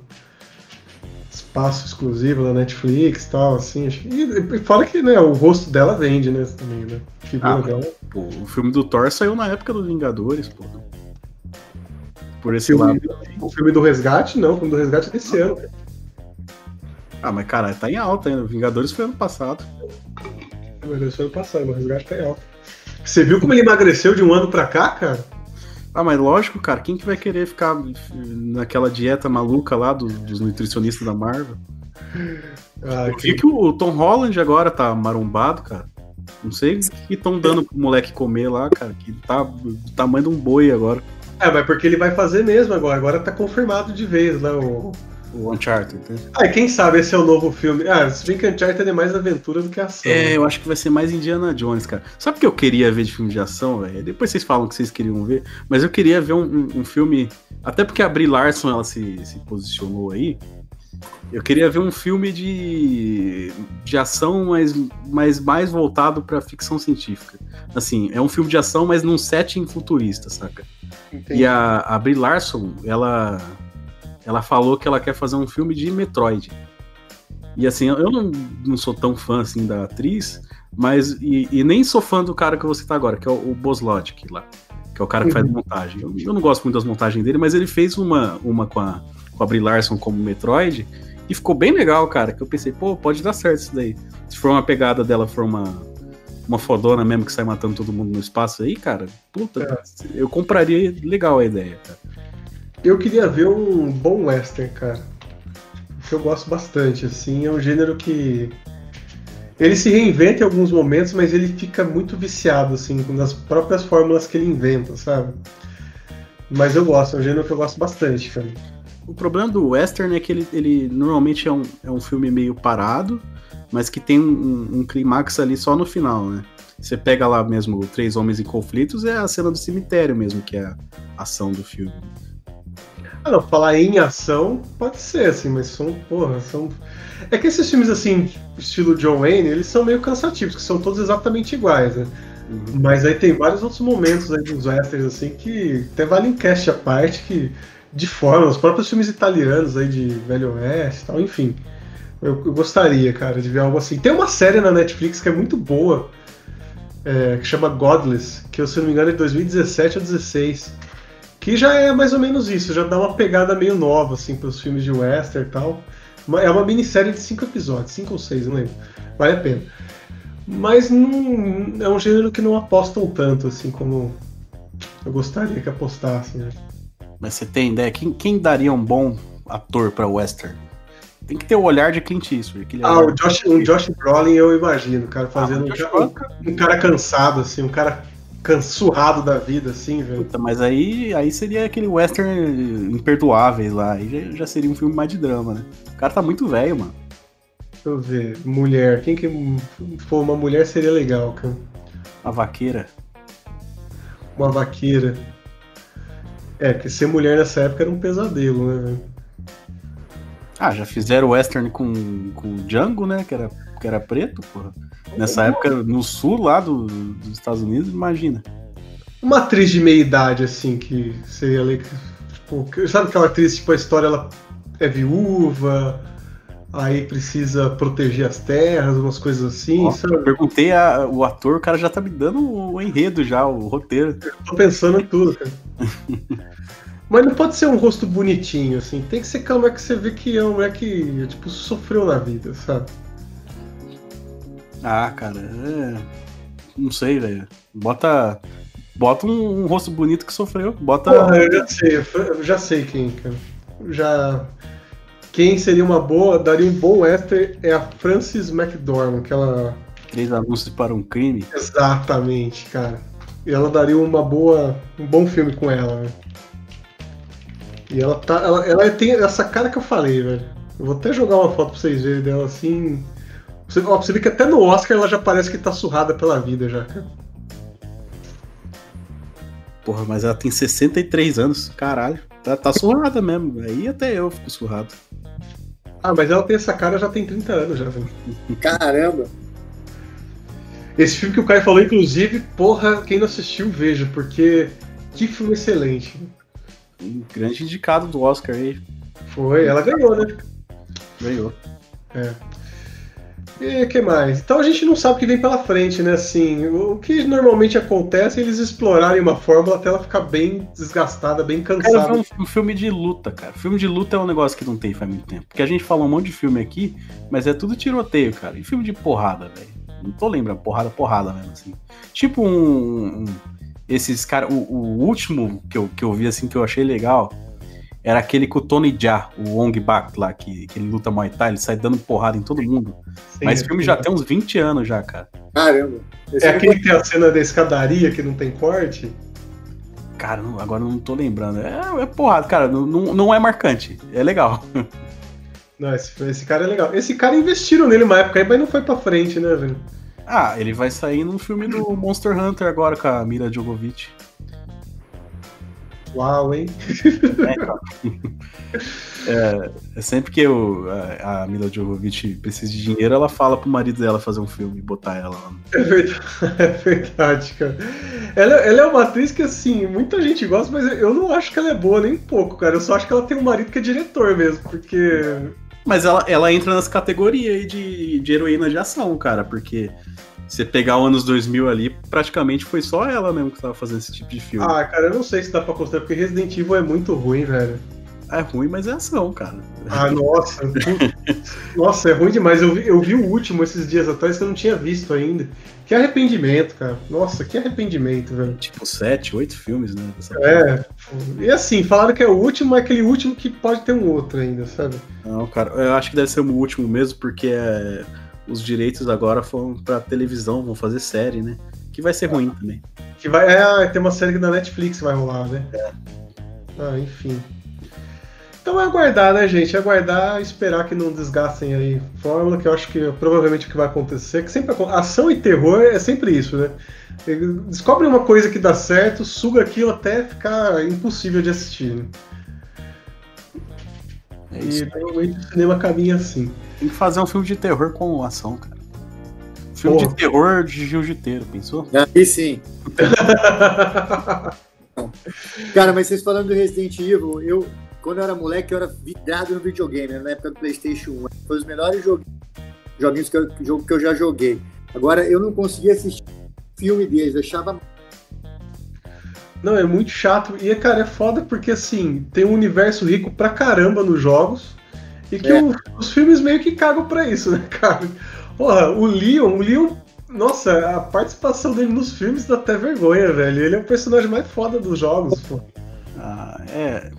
espaço exclusivo da Netflix e tal, assim. E, e fora que, né, o rosto dela vende, né, também, né? Ah. Pô, o filme do Thor saiu na época dos Vingadores, pô. Por esse Filme- lado. O filme do Resgate, não, o filme do Resgate é desse ano. cara. Ah, mas cara, tá em alta ainda. Vingadores foi ano passado. Deus, foi ano passado, mas o Resgate tá em alta. Você viu como ele emagreceu de um ano pra cá, cara? Ah, mas lógico, cara, quem que vai querer ficar naquela dieta maluca lá do- dos nutricionistas da Marvel? Ah, Eu vi que o Tom Holland agora tá marombado, cara. Não sei o que estão dando pro moleque comer lá, cara, que tá do tamanho de um boi agora. É, mas porque ele vai fazer mesmo agora. Agora tá confirmado de vez lá o. O Uncharted, né? Ah, e quem sabe esse é o novo filme. Ah, se bem que Uncharted é mais aventura do que ação. É, né? eu acho que vai ser mais Indiana Jones, cara. Sabe o que eu queria ver de filme de ação, velho? Depois vocês falam que vocês queriam ver, mas eu queria ver um, um- um filme. Até porque a Brie Larson ela se, se posicionou aí. Eu queria ver um filme de, de ação, mas, mas mais voltado pra ficção científica. Assim, é um filme de ação, mas num setting futurista, saca? Entendi. E a, a Brie Larson, ela, ela falou que ela quer fazer um filme de Metroid. E assim, eu não, não sou tão fã assim da atriz, mas. E, e nem sou fã do cara que eu vou citar agora, que é o, o Logic lá. Que é o cara que faz Uhum. montagem. Eu, eu não gosto muito das montagens dele, mas ele fez uma, uma com, a, com a Brie Larson como Metroid. E ficou bem legal, cara. Que eu pensei, pô, pode dar certo isso daí. Se for uma pegada dela, for uma, uma fodona mesmo que sai matando todo mundo no espaço aí, cara, puta, eu compraria legal a ideia, cara. Eu queria ver um bom western, cara. Que eu gosto bastante, assim. É um gênero que. Ele se reinventa em alguns momentos, mas ele fica muito viciado, assim, nas próprias fórmulas que ele inventa, sabe? Mas eu gosto, é um gênero que eu gosto bastante, cara. O problema do western é que ele, ele normalmente é um, é um filme meio parado, mas que tem um, um, clímax ali só no final, né? Você pega lá mesmo Três Homens em Conflitos, é a cena do cemitério mesmo, que é a ação do filme. Ah, não, falar em ação pode ser, assim, mas são, porra, são. É que esses filmes, assim, estilo John Wayne, eles são meio cansativos, que são todos exatamente iguais, né? Mas aí tem vários outros momentos aí dos westerns, assim, que até vale um cast à parte, que de forma, os próprios filmes italianos aí de Velho Oeste e tal, enfim. Eu, eu gostaria, cara, de ver algo assim. Tem uma série na Netflix que é muito boa, é, que chama Godless, que eu, se não me engano é de 2017 ou 2016. Que já é mais ou menos isso, já dá uma pegada meio nova, assim, para os filmes de western e tal. É uma minissérie de cinco episódios, cinco ou seis, não lembro. Vale a pena. Mas não, é um gênero que não apostam tanto, assim, como eu gostaria que apostassem. Né? Mas você tem ideia? Quem, quem daria um bom ator pra western? Tem que ter o olhar de Clint Eastwood. aquele Ah, o Josh, um Josh Brolin eu imagino, cara, fazendo Ah, um, um cara cansado, assim, um cara cansurrado da vida, assim, velho. Puta, mas aí, aí seria aquele western imperdoáveis lá. Aí já, já seria um filme mais de drama, né? O cara tá muito velho, mano. Deixa eu ver, mulher, quem que for uma mulher seria legal, cara. A vaqueira. Uma vaqueira. É, porque ser mulher nessa época era um pesadelo, né, velho? Ah, já fizeram western com, com o Django, né? Que era, que era preto, porra. Nessa época, no sul lá do- dos Estados Unidos, imagina. Uma atriz de meia idade, assim, que seria legal. Tipo, que- sabe aquela atriz, tipo, a história ela é viúva, aí precisa proteger as terras, umas coisas assim, Ó, sabe? eu perguntei a- o ator, o cara já tá me dando o enredo já, o roteiro. Tô pensando em tudo, cara. (laughs) Mas não pode ser um rosto bonitinho, assim. Tem que ser aquela mulher que você vê que é uma mulher que, tipo, sofreu na vida, sabe? Ah, cara, é... não sei, velho. Bota, bota um, um rosto bonito que sofreu. Bota. Porra, eu já sei, eu já sei quem, cara. Já. Quem seria uma boa, daria um bom western é a Frances McDormand, aquela. Três anúncios para um crime. Exatamente, cara. E ela daria uma boa. um bom filme com ela, né? E ela tá. Ela, ela tem essa cara que eu falei, velho. Eu vou até jogar uma foto pra vocês verem dela assim. Você, ó, você ver que até no Oscar ela já parece que tá surrada pela vida já. Porra, mas ela tem 63 anos, caralho. Tá, tá surrada mesmo. Aí até eu fico surrado. Ah, mas ela tem essa cara já tem 30 anos já, velho. Caramba! Esse filme que o Caio falou, inclusive, porra, quem não assistiu, veja, porque que filme excelente. Um grande indicado do Oscar aí. Foi, ela ganhou, né? Ganhou. É. E o que mais? Então a gente não sabe o que vem pela frente, né? Assim, o que normalmente acontece é eles explorarem uma fórmula até ela ficar bem desgastada, bem Cara, cansada. vi um, um filme de luta, cara. Filme de luta é um negócio que não tem faz muito tempo. Porque a gente fala um monte de filme aqui, mas é tudo tiroteio, cara. E filme de porrada, velho. Não tô lembrando, porrada, porrada mesmo, assim. Tipo um. um- esses caras. O, o último que eu, que eu vi, assim, que eu achei legal. Era aquele com o Tony Jaa, o Ong Bak lá, que, que ele luta Muay Thai, ele sai dando porrada em todo mundo. Sim, Mas o filme já tem uns 20 anos já, cara. Caramba. Esse É aquele que tem a cena da escadaria que não tem corte? Cara, não- agora eu não tô lembrando. É, é porrada, cara. Não, não, não é marcante. É legal. (laughs) Não, esse, esse cara é legal. Esse cara investiram nele uma época aí, mas não foi pra frente, né, velho? Ah, ele vai sair num filme do Monster Hunter agora com a Mira Djokovic. Uau, hein? (laughs) É, é sempre que eu, a, a Mila Jovovich precisa de dinheiro, ela fala pro marido dela fazer um filme e botar ela lá. É verdade, (laughs) é verdade, cara. Ela, ela é uma atriz que, assim, muita gente gosta, mas eu não acho que ela é boa nem um pouco, cara. Eu só acho que ela tem um marido que é diretor mesmo, porque. Mas ela, ela entra nas categorias aí de, de heroína de ação, cara, porque você pegar os anos 2000 ali, praticamente foi só ela mesmo que tava fazendo esse tipo de filme. Ah, cara, eu não sei se dá pra considerar, porque Resident Evil é muito ruim, velho. É ruim, mas é ação, cara. Ah, nossa. (laughs) nossa, é ruim demais. Eu vi, eu vi o último esses dias atrás que eu não tinha visto ainda. Que arrependimento, cara. Nossa, que arrependimento, velho. Tipo, sete, oito filmes, né? É. E assim, falaram que é o último, mas é aquele último que pode ter um outro ainda, sabe? Não, cara, eu acho que deve ser o último mesmo, porque é, os direitos agora foram pra televisão, vão fazer série, né? Que vai ser ruim também. Que vai. É, tem uma série da Netflix que vai rolar, né? Ah, enfim. Então é aguardar, né, gente? Aguardar, esperar que não desgastem aí a fórmula, que eu acho que é provavelmente o que vai acontecer. Que sempre ação e terror é sempre isso, né? Descobre uma coisa que dá certo, suga aquilo até ficar impossível de assistir. Né? É isso. E normalmente o cinema caminha assim. Tem que fazer um filme de terror com ação, cara. Filme Porra. de terror de jiu-jiteiro, pensou? Aí sim. (laughs) Cara, mas vocês falando do Resident Evil, eu, quando eu era moleque, eu era vidrado no videogame, na época do PlayStation 1. Foi os melhores joguinhos, joguinhos que eu, jogo que eu já joguei. Agora, eu não conseguia assistir filme deles, achava. Não, é muito chato. E, cara, é foda porque, assim, tem um universo rico pra caramba nos jogos. E que É. o- os filmes meio que cagam pra isso, né, cara? Porra, o Leon, o Leon. Nossa, a participação dele nos filmes dá até vergonha, velho. Ele é o personagem mais foda dos jogos, pô. Ah, é.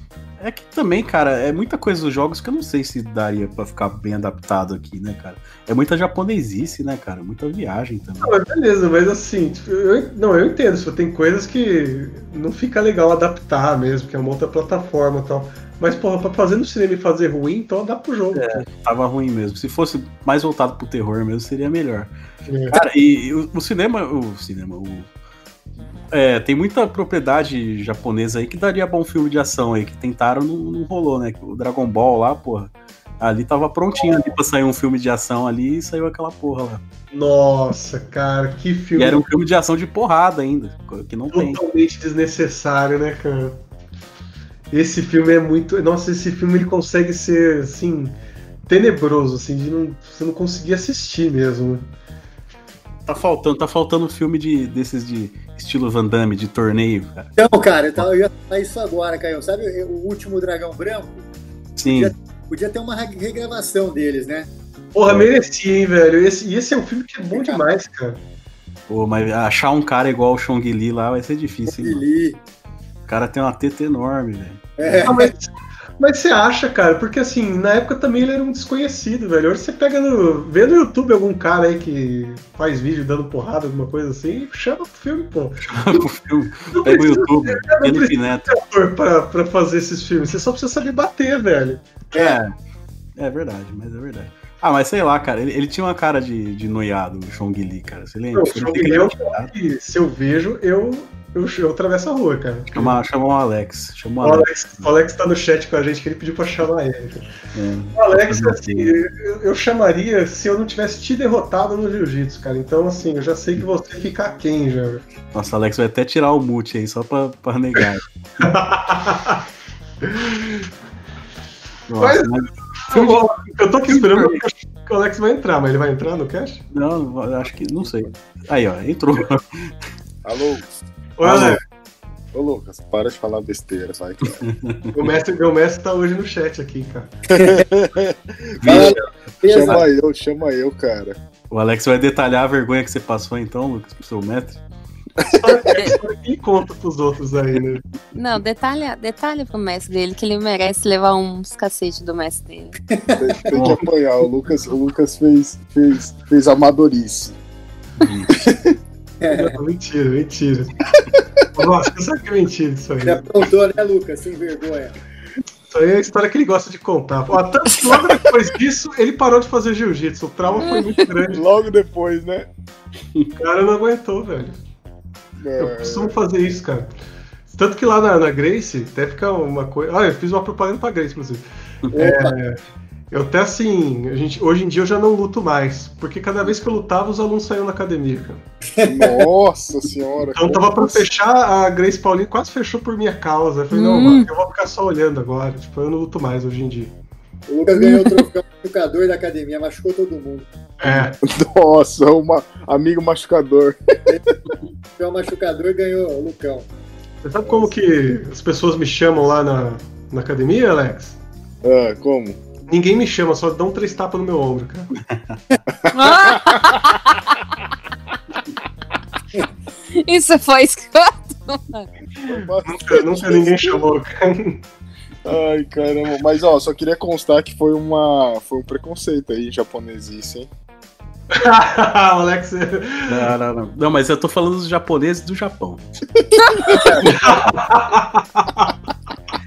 É que também, cara, é muita coisa dos jogos que eu não sei se daria pra ficar bem adaptado aqui, né, cara? É muita japonesice, né, cara? Muita viagem também. Não, beleza, mas assim, tipo, eu, não, eu entendo, só tem coisas que não fica legal adaptar mesmo, que é uma outra plataforma e tal. Mas, porra, pra fazer no cinema e fazer ruim, então dá pro jogo. É, tava ruim mesmo. Se fosse mais voltado pro terror mesmo, seria melhor. É. Cara, e, e o, o cinema. O cinema, o. É, tem muita propriedade japonesa aí que daria bom filme de ação aí, que tentaram, não, não rolou, né? O Dragon Ball lá, porra. Ali tava prontinho ali pra sair um filme de ação ali e saiu aquela porra lá. Nossa, cara, que E filme era um filme de ação de porrada ainda, que não tem. totalmente desnecessário, né, cara? Esse filme é muito. Nossa, esse filme ele consegue ser, assim, tenebroso, assim, de não, você não conseguir assistir mesmo. Tá faltando, tá faltando filme de, desses de estilo Van Damme, de torneio, cara. Então, cara, eu, tava, eu ia falar isso agora, Caio. Sabe o último Dragão Branco? Sim. Podia, podia ter uma re- regravação deles, né? Porra, merecia, hein, velho? Esse, e esse é um filme que é bom demais, cara. Pô, mas achar um cara igual o Chong Li lá vai ser difícil, hein? mano? Li. O cara tem uma teta enorme, velho. É, Ah, mas, mas você acha, cara? Porque assim, na época também ele era um desconhecido, velho. Hoje você pega no. Vê no YouTube algum cara aí que faz vídeo dando porrada, alguma coisa assim, e chama pro filme, pô. o filme. Não Pega o YouTube, ter ator pra, pra fazer esses filmes. Você só precisa saber bater, velho. É, é verdade, mas é verdade. Ah, mas sei lá, cara, ele, ele tinha uma cara de, de noiado, o Chong Li, cara. Você lembra? Não, o Ele Chong Li é um noiado. que, se eu vejo, eu, eu, eu atravesso a rua, cara. Chama, chama o Alex. Chama o O Alex. Alex, o Alex tá no chat com a gente que ele pediu pra chamar ele. É. O Alex, o assim, eu, eu chamaria se eu não tivesse te derrotado no jiu-jitsu, cara. Então, assim, eu já sei que você fica aquém já. Nossa, o Alex vai até tirar o mute aí, só pra, pra negar. (laughs) Nossa, Mas- mas, Eu, eu tô aqui esperando que o Alex vai entrar, mas ele vai entrar no cast? Não, eu acho que. Não sei. Aí, ó, entrou. Alô? Alex. Ô, Lucas, para de falar besteira, vai. (laughs) O mestre, meu mestre tá hoje no chat aqui, cara. (laughs) chama eu, chama eu, cara. O Alex vai detalhar a vergonha que você passou então, Lucas, pro seu mestre? E conta pros outros aí, né? Não, detalha, detalha pro mestre dele que ele merece levar uns cacete do mestre dele. Tem, tem que apanhar. O Lucas, o Lucas fez, fez, fez amadorice. Não, mentira, mentira. (laughs) Nossa, você sabe que é mentira isso aí. Ele aprontou, né, Lucas? Sem vergonha. Isso aí é a história que ele gosta de contar. Ó, tanto que logo depois disso, ele parou de fazer jiu-jitsu. O trauma foi muito grande. Logo depois, né? O cara não aguentou, velho. Eu costumo fazer isso, cara. Tanto que lá na, na Grace, até fica uma coisa. Ah, eu fiz uma propaganda pra Grace, inclusive. É, eu até assim, a gente, hoje em dia eu já não luto mais. Porque cada vez que eu lutava, os alunos saíam na academia, cara. Nossa senhora. Então tava pra fechar, a Grace Paulinho quase fechou por minha causa. Eu falei, não, Hum. mano, eu vou ficar só olhando agora. Tipo, eu não luto mais hoje em dia. O Lucas ganhou o troféu (laughs) machucador da academia, machucou todo mundo. É. Nossa, uma amigo machucador. O (laughs) troféu machucador ganhou o Lucão. Você sabe como que as pessoas me chamam lá na, na academia, Alex? Ah, como? Ninguém me chama, só dão três tapas no meu ombro, cara. (laughs) Isso foi escroto. Nunca, nunca ninguém chamou, cara. Ai, caramba. Mas, ó, só queria constar que foi uma. Foi um preconceito aí, japonesice, hein? (laughs) Alex. Não, não, não. Não, mas eu tô falando dos japoneses do Japão. (laughs)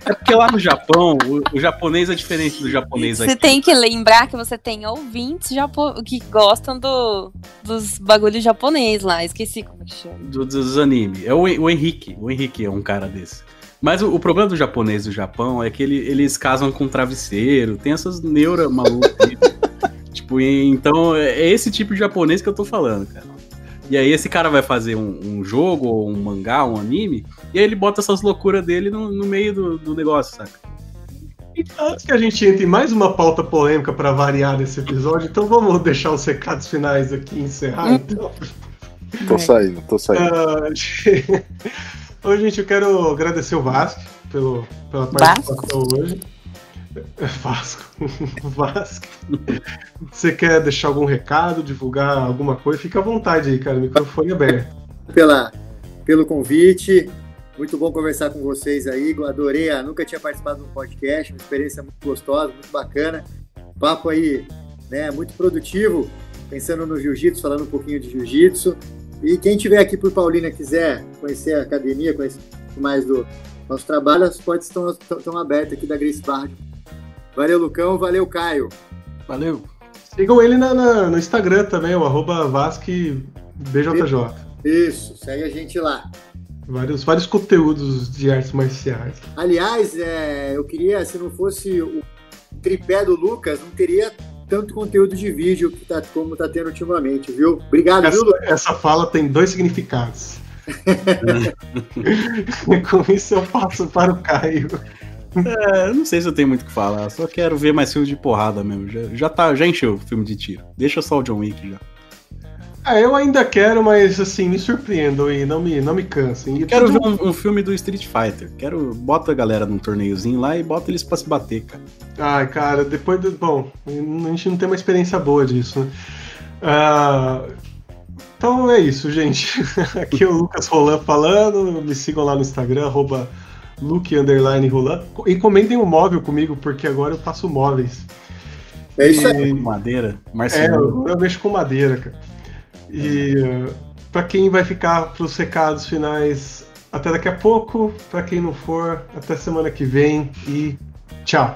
É porque lá no Japão, o, o japonês é diferente do japonês Você aqui. tem que lembrar que você tem ouvintes japo que gostam do, dos bagulhos japonês lá. Esqueci como que chama. do- dos anime. É o, o Henrique. O Henrique é um cara desse. Mas o, o problema do japonês do Japão é que ele- eles casam com travesseiro, tem essas neuras malucas (laughs) tipo, então é esse tipo de japonês que eu tô falando, cara. E aí esse cara vai fazer um, um jogo, ou um mangá, um anime, e aí ele bota essas loucuras dele no, no meio do, do negócio, saca? Antes que a gente entre em mais uma pauta polêmica pra variar nesse episódio, então vamos deixar os recados finais aqui e encerrar, então. Tô saindo, tô saindo. Ah, (laughs) Ô, gente, eu quero agradecer o Vasco pelo, pela participação hoje. É Vasco. (laughs) Vasco. Você quer deixar algum recado, divulgar alguma coisa? Fica à vontade aí, cara. O microfone é aberto. Pela, pelo convite. Muito bom conversar com vocês aí. Eu adorei. ah, Nunca tinha participado de um podcast. Uma experiência muito gostosa, muito bacana. Papo aí, né? Muito produtivo. Pensando no jiu-jitsu, falando um pouquinho de jiu-jitsu. E quem tiver aqui por Paulina quiser conhecer a academia, conhecer mais do nosso trabalho, as portas estão, estão abertas aqui da Grace Bar. Valeu, Lucão. Valeu, Caio. Valeu. Sigam ele na- na- no Instagram também, o arroba VasqueBJJ. Isso, segue a gente lá. Vários, vários conteúdos de artes marciais. Aliás, é, eu queria, se não fosse o tripé do Lucas, não teria tanto conteúdo de vídeo que tá, como tá tendo ultimamente, viu? Obrigado, Essa, viu, Lucas? essa fala tem dois significados. (laughs) Com isso eu passo para o Caio. É, não sei se eu tenho muito o que falar, só quero ver mais filmes de porrada mesmo. Já, já, tá, já encheu o filme de tiro. Deixa só o John Wick já. Ah, eu ainda quero, mas assim, me surpreendam e não me, não me cansem. E Quero tudo- ver um, um filme do Street Fighter. Quero. Bota a galera num torneiozinho lá e bota eles pra se bater, cara. Ai, cara, depois do. Bom, a gente não tem uma experiência boa disso, né? Ah, então é isso, gente. (laughs) Aqui é o Lucas Roland falando. Me sigam lá no Instagram, arroba Luke underline Roland. E comentem o móvel comigo, porque agora eu faço móveis. É isso aí. Madeira, É, Marcelo. eu, eu mexo com madeira, cara. E uh, para quem vai ficar pros recados finais, até daqui a pouco. Para quem não for, até semana que vem e tchau.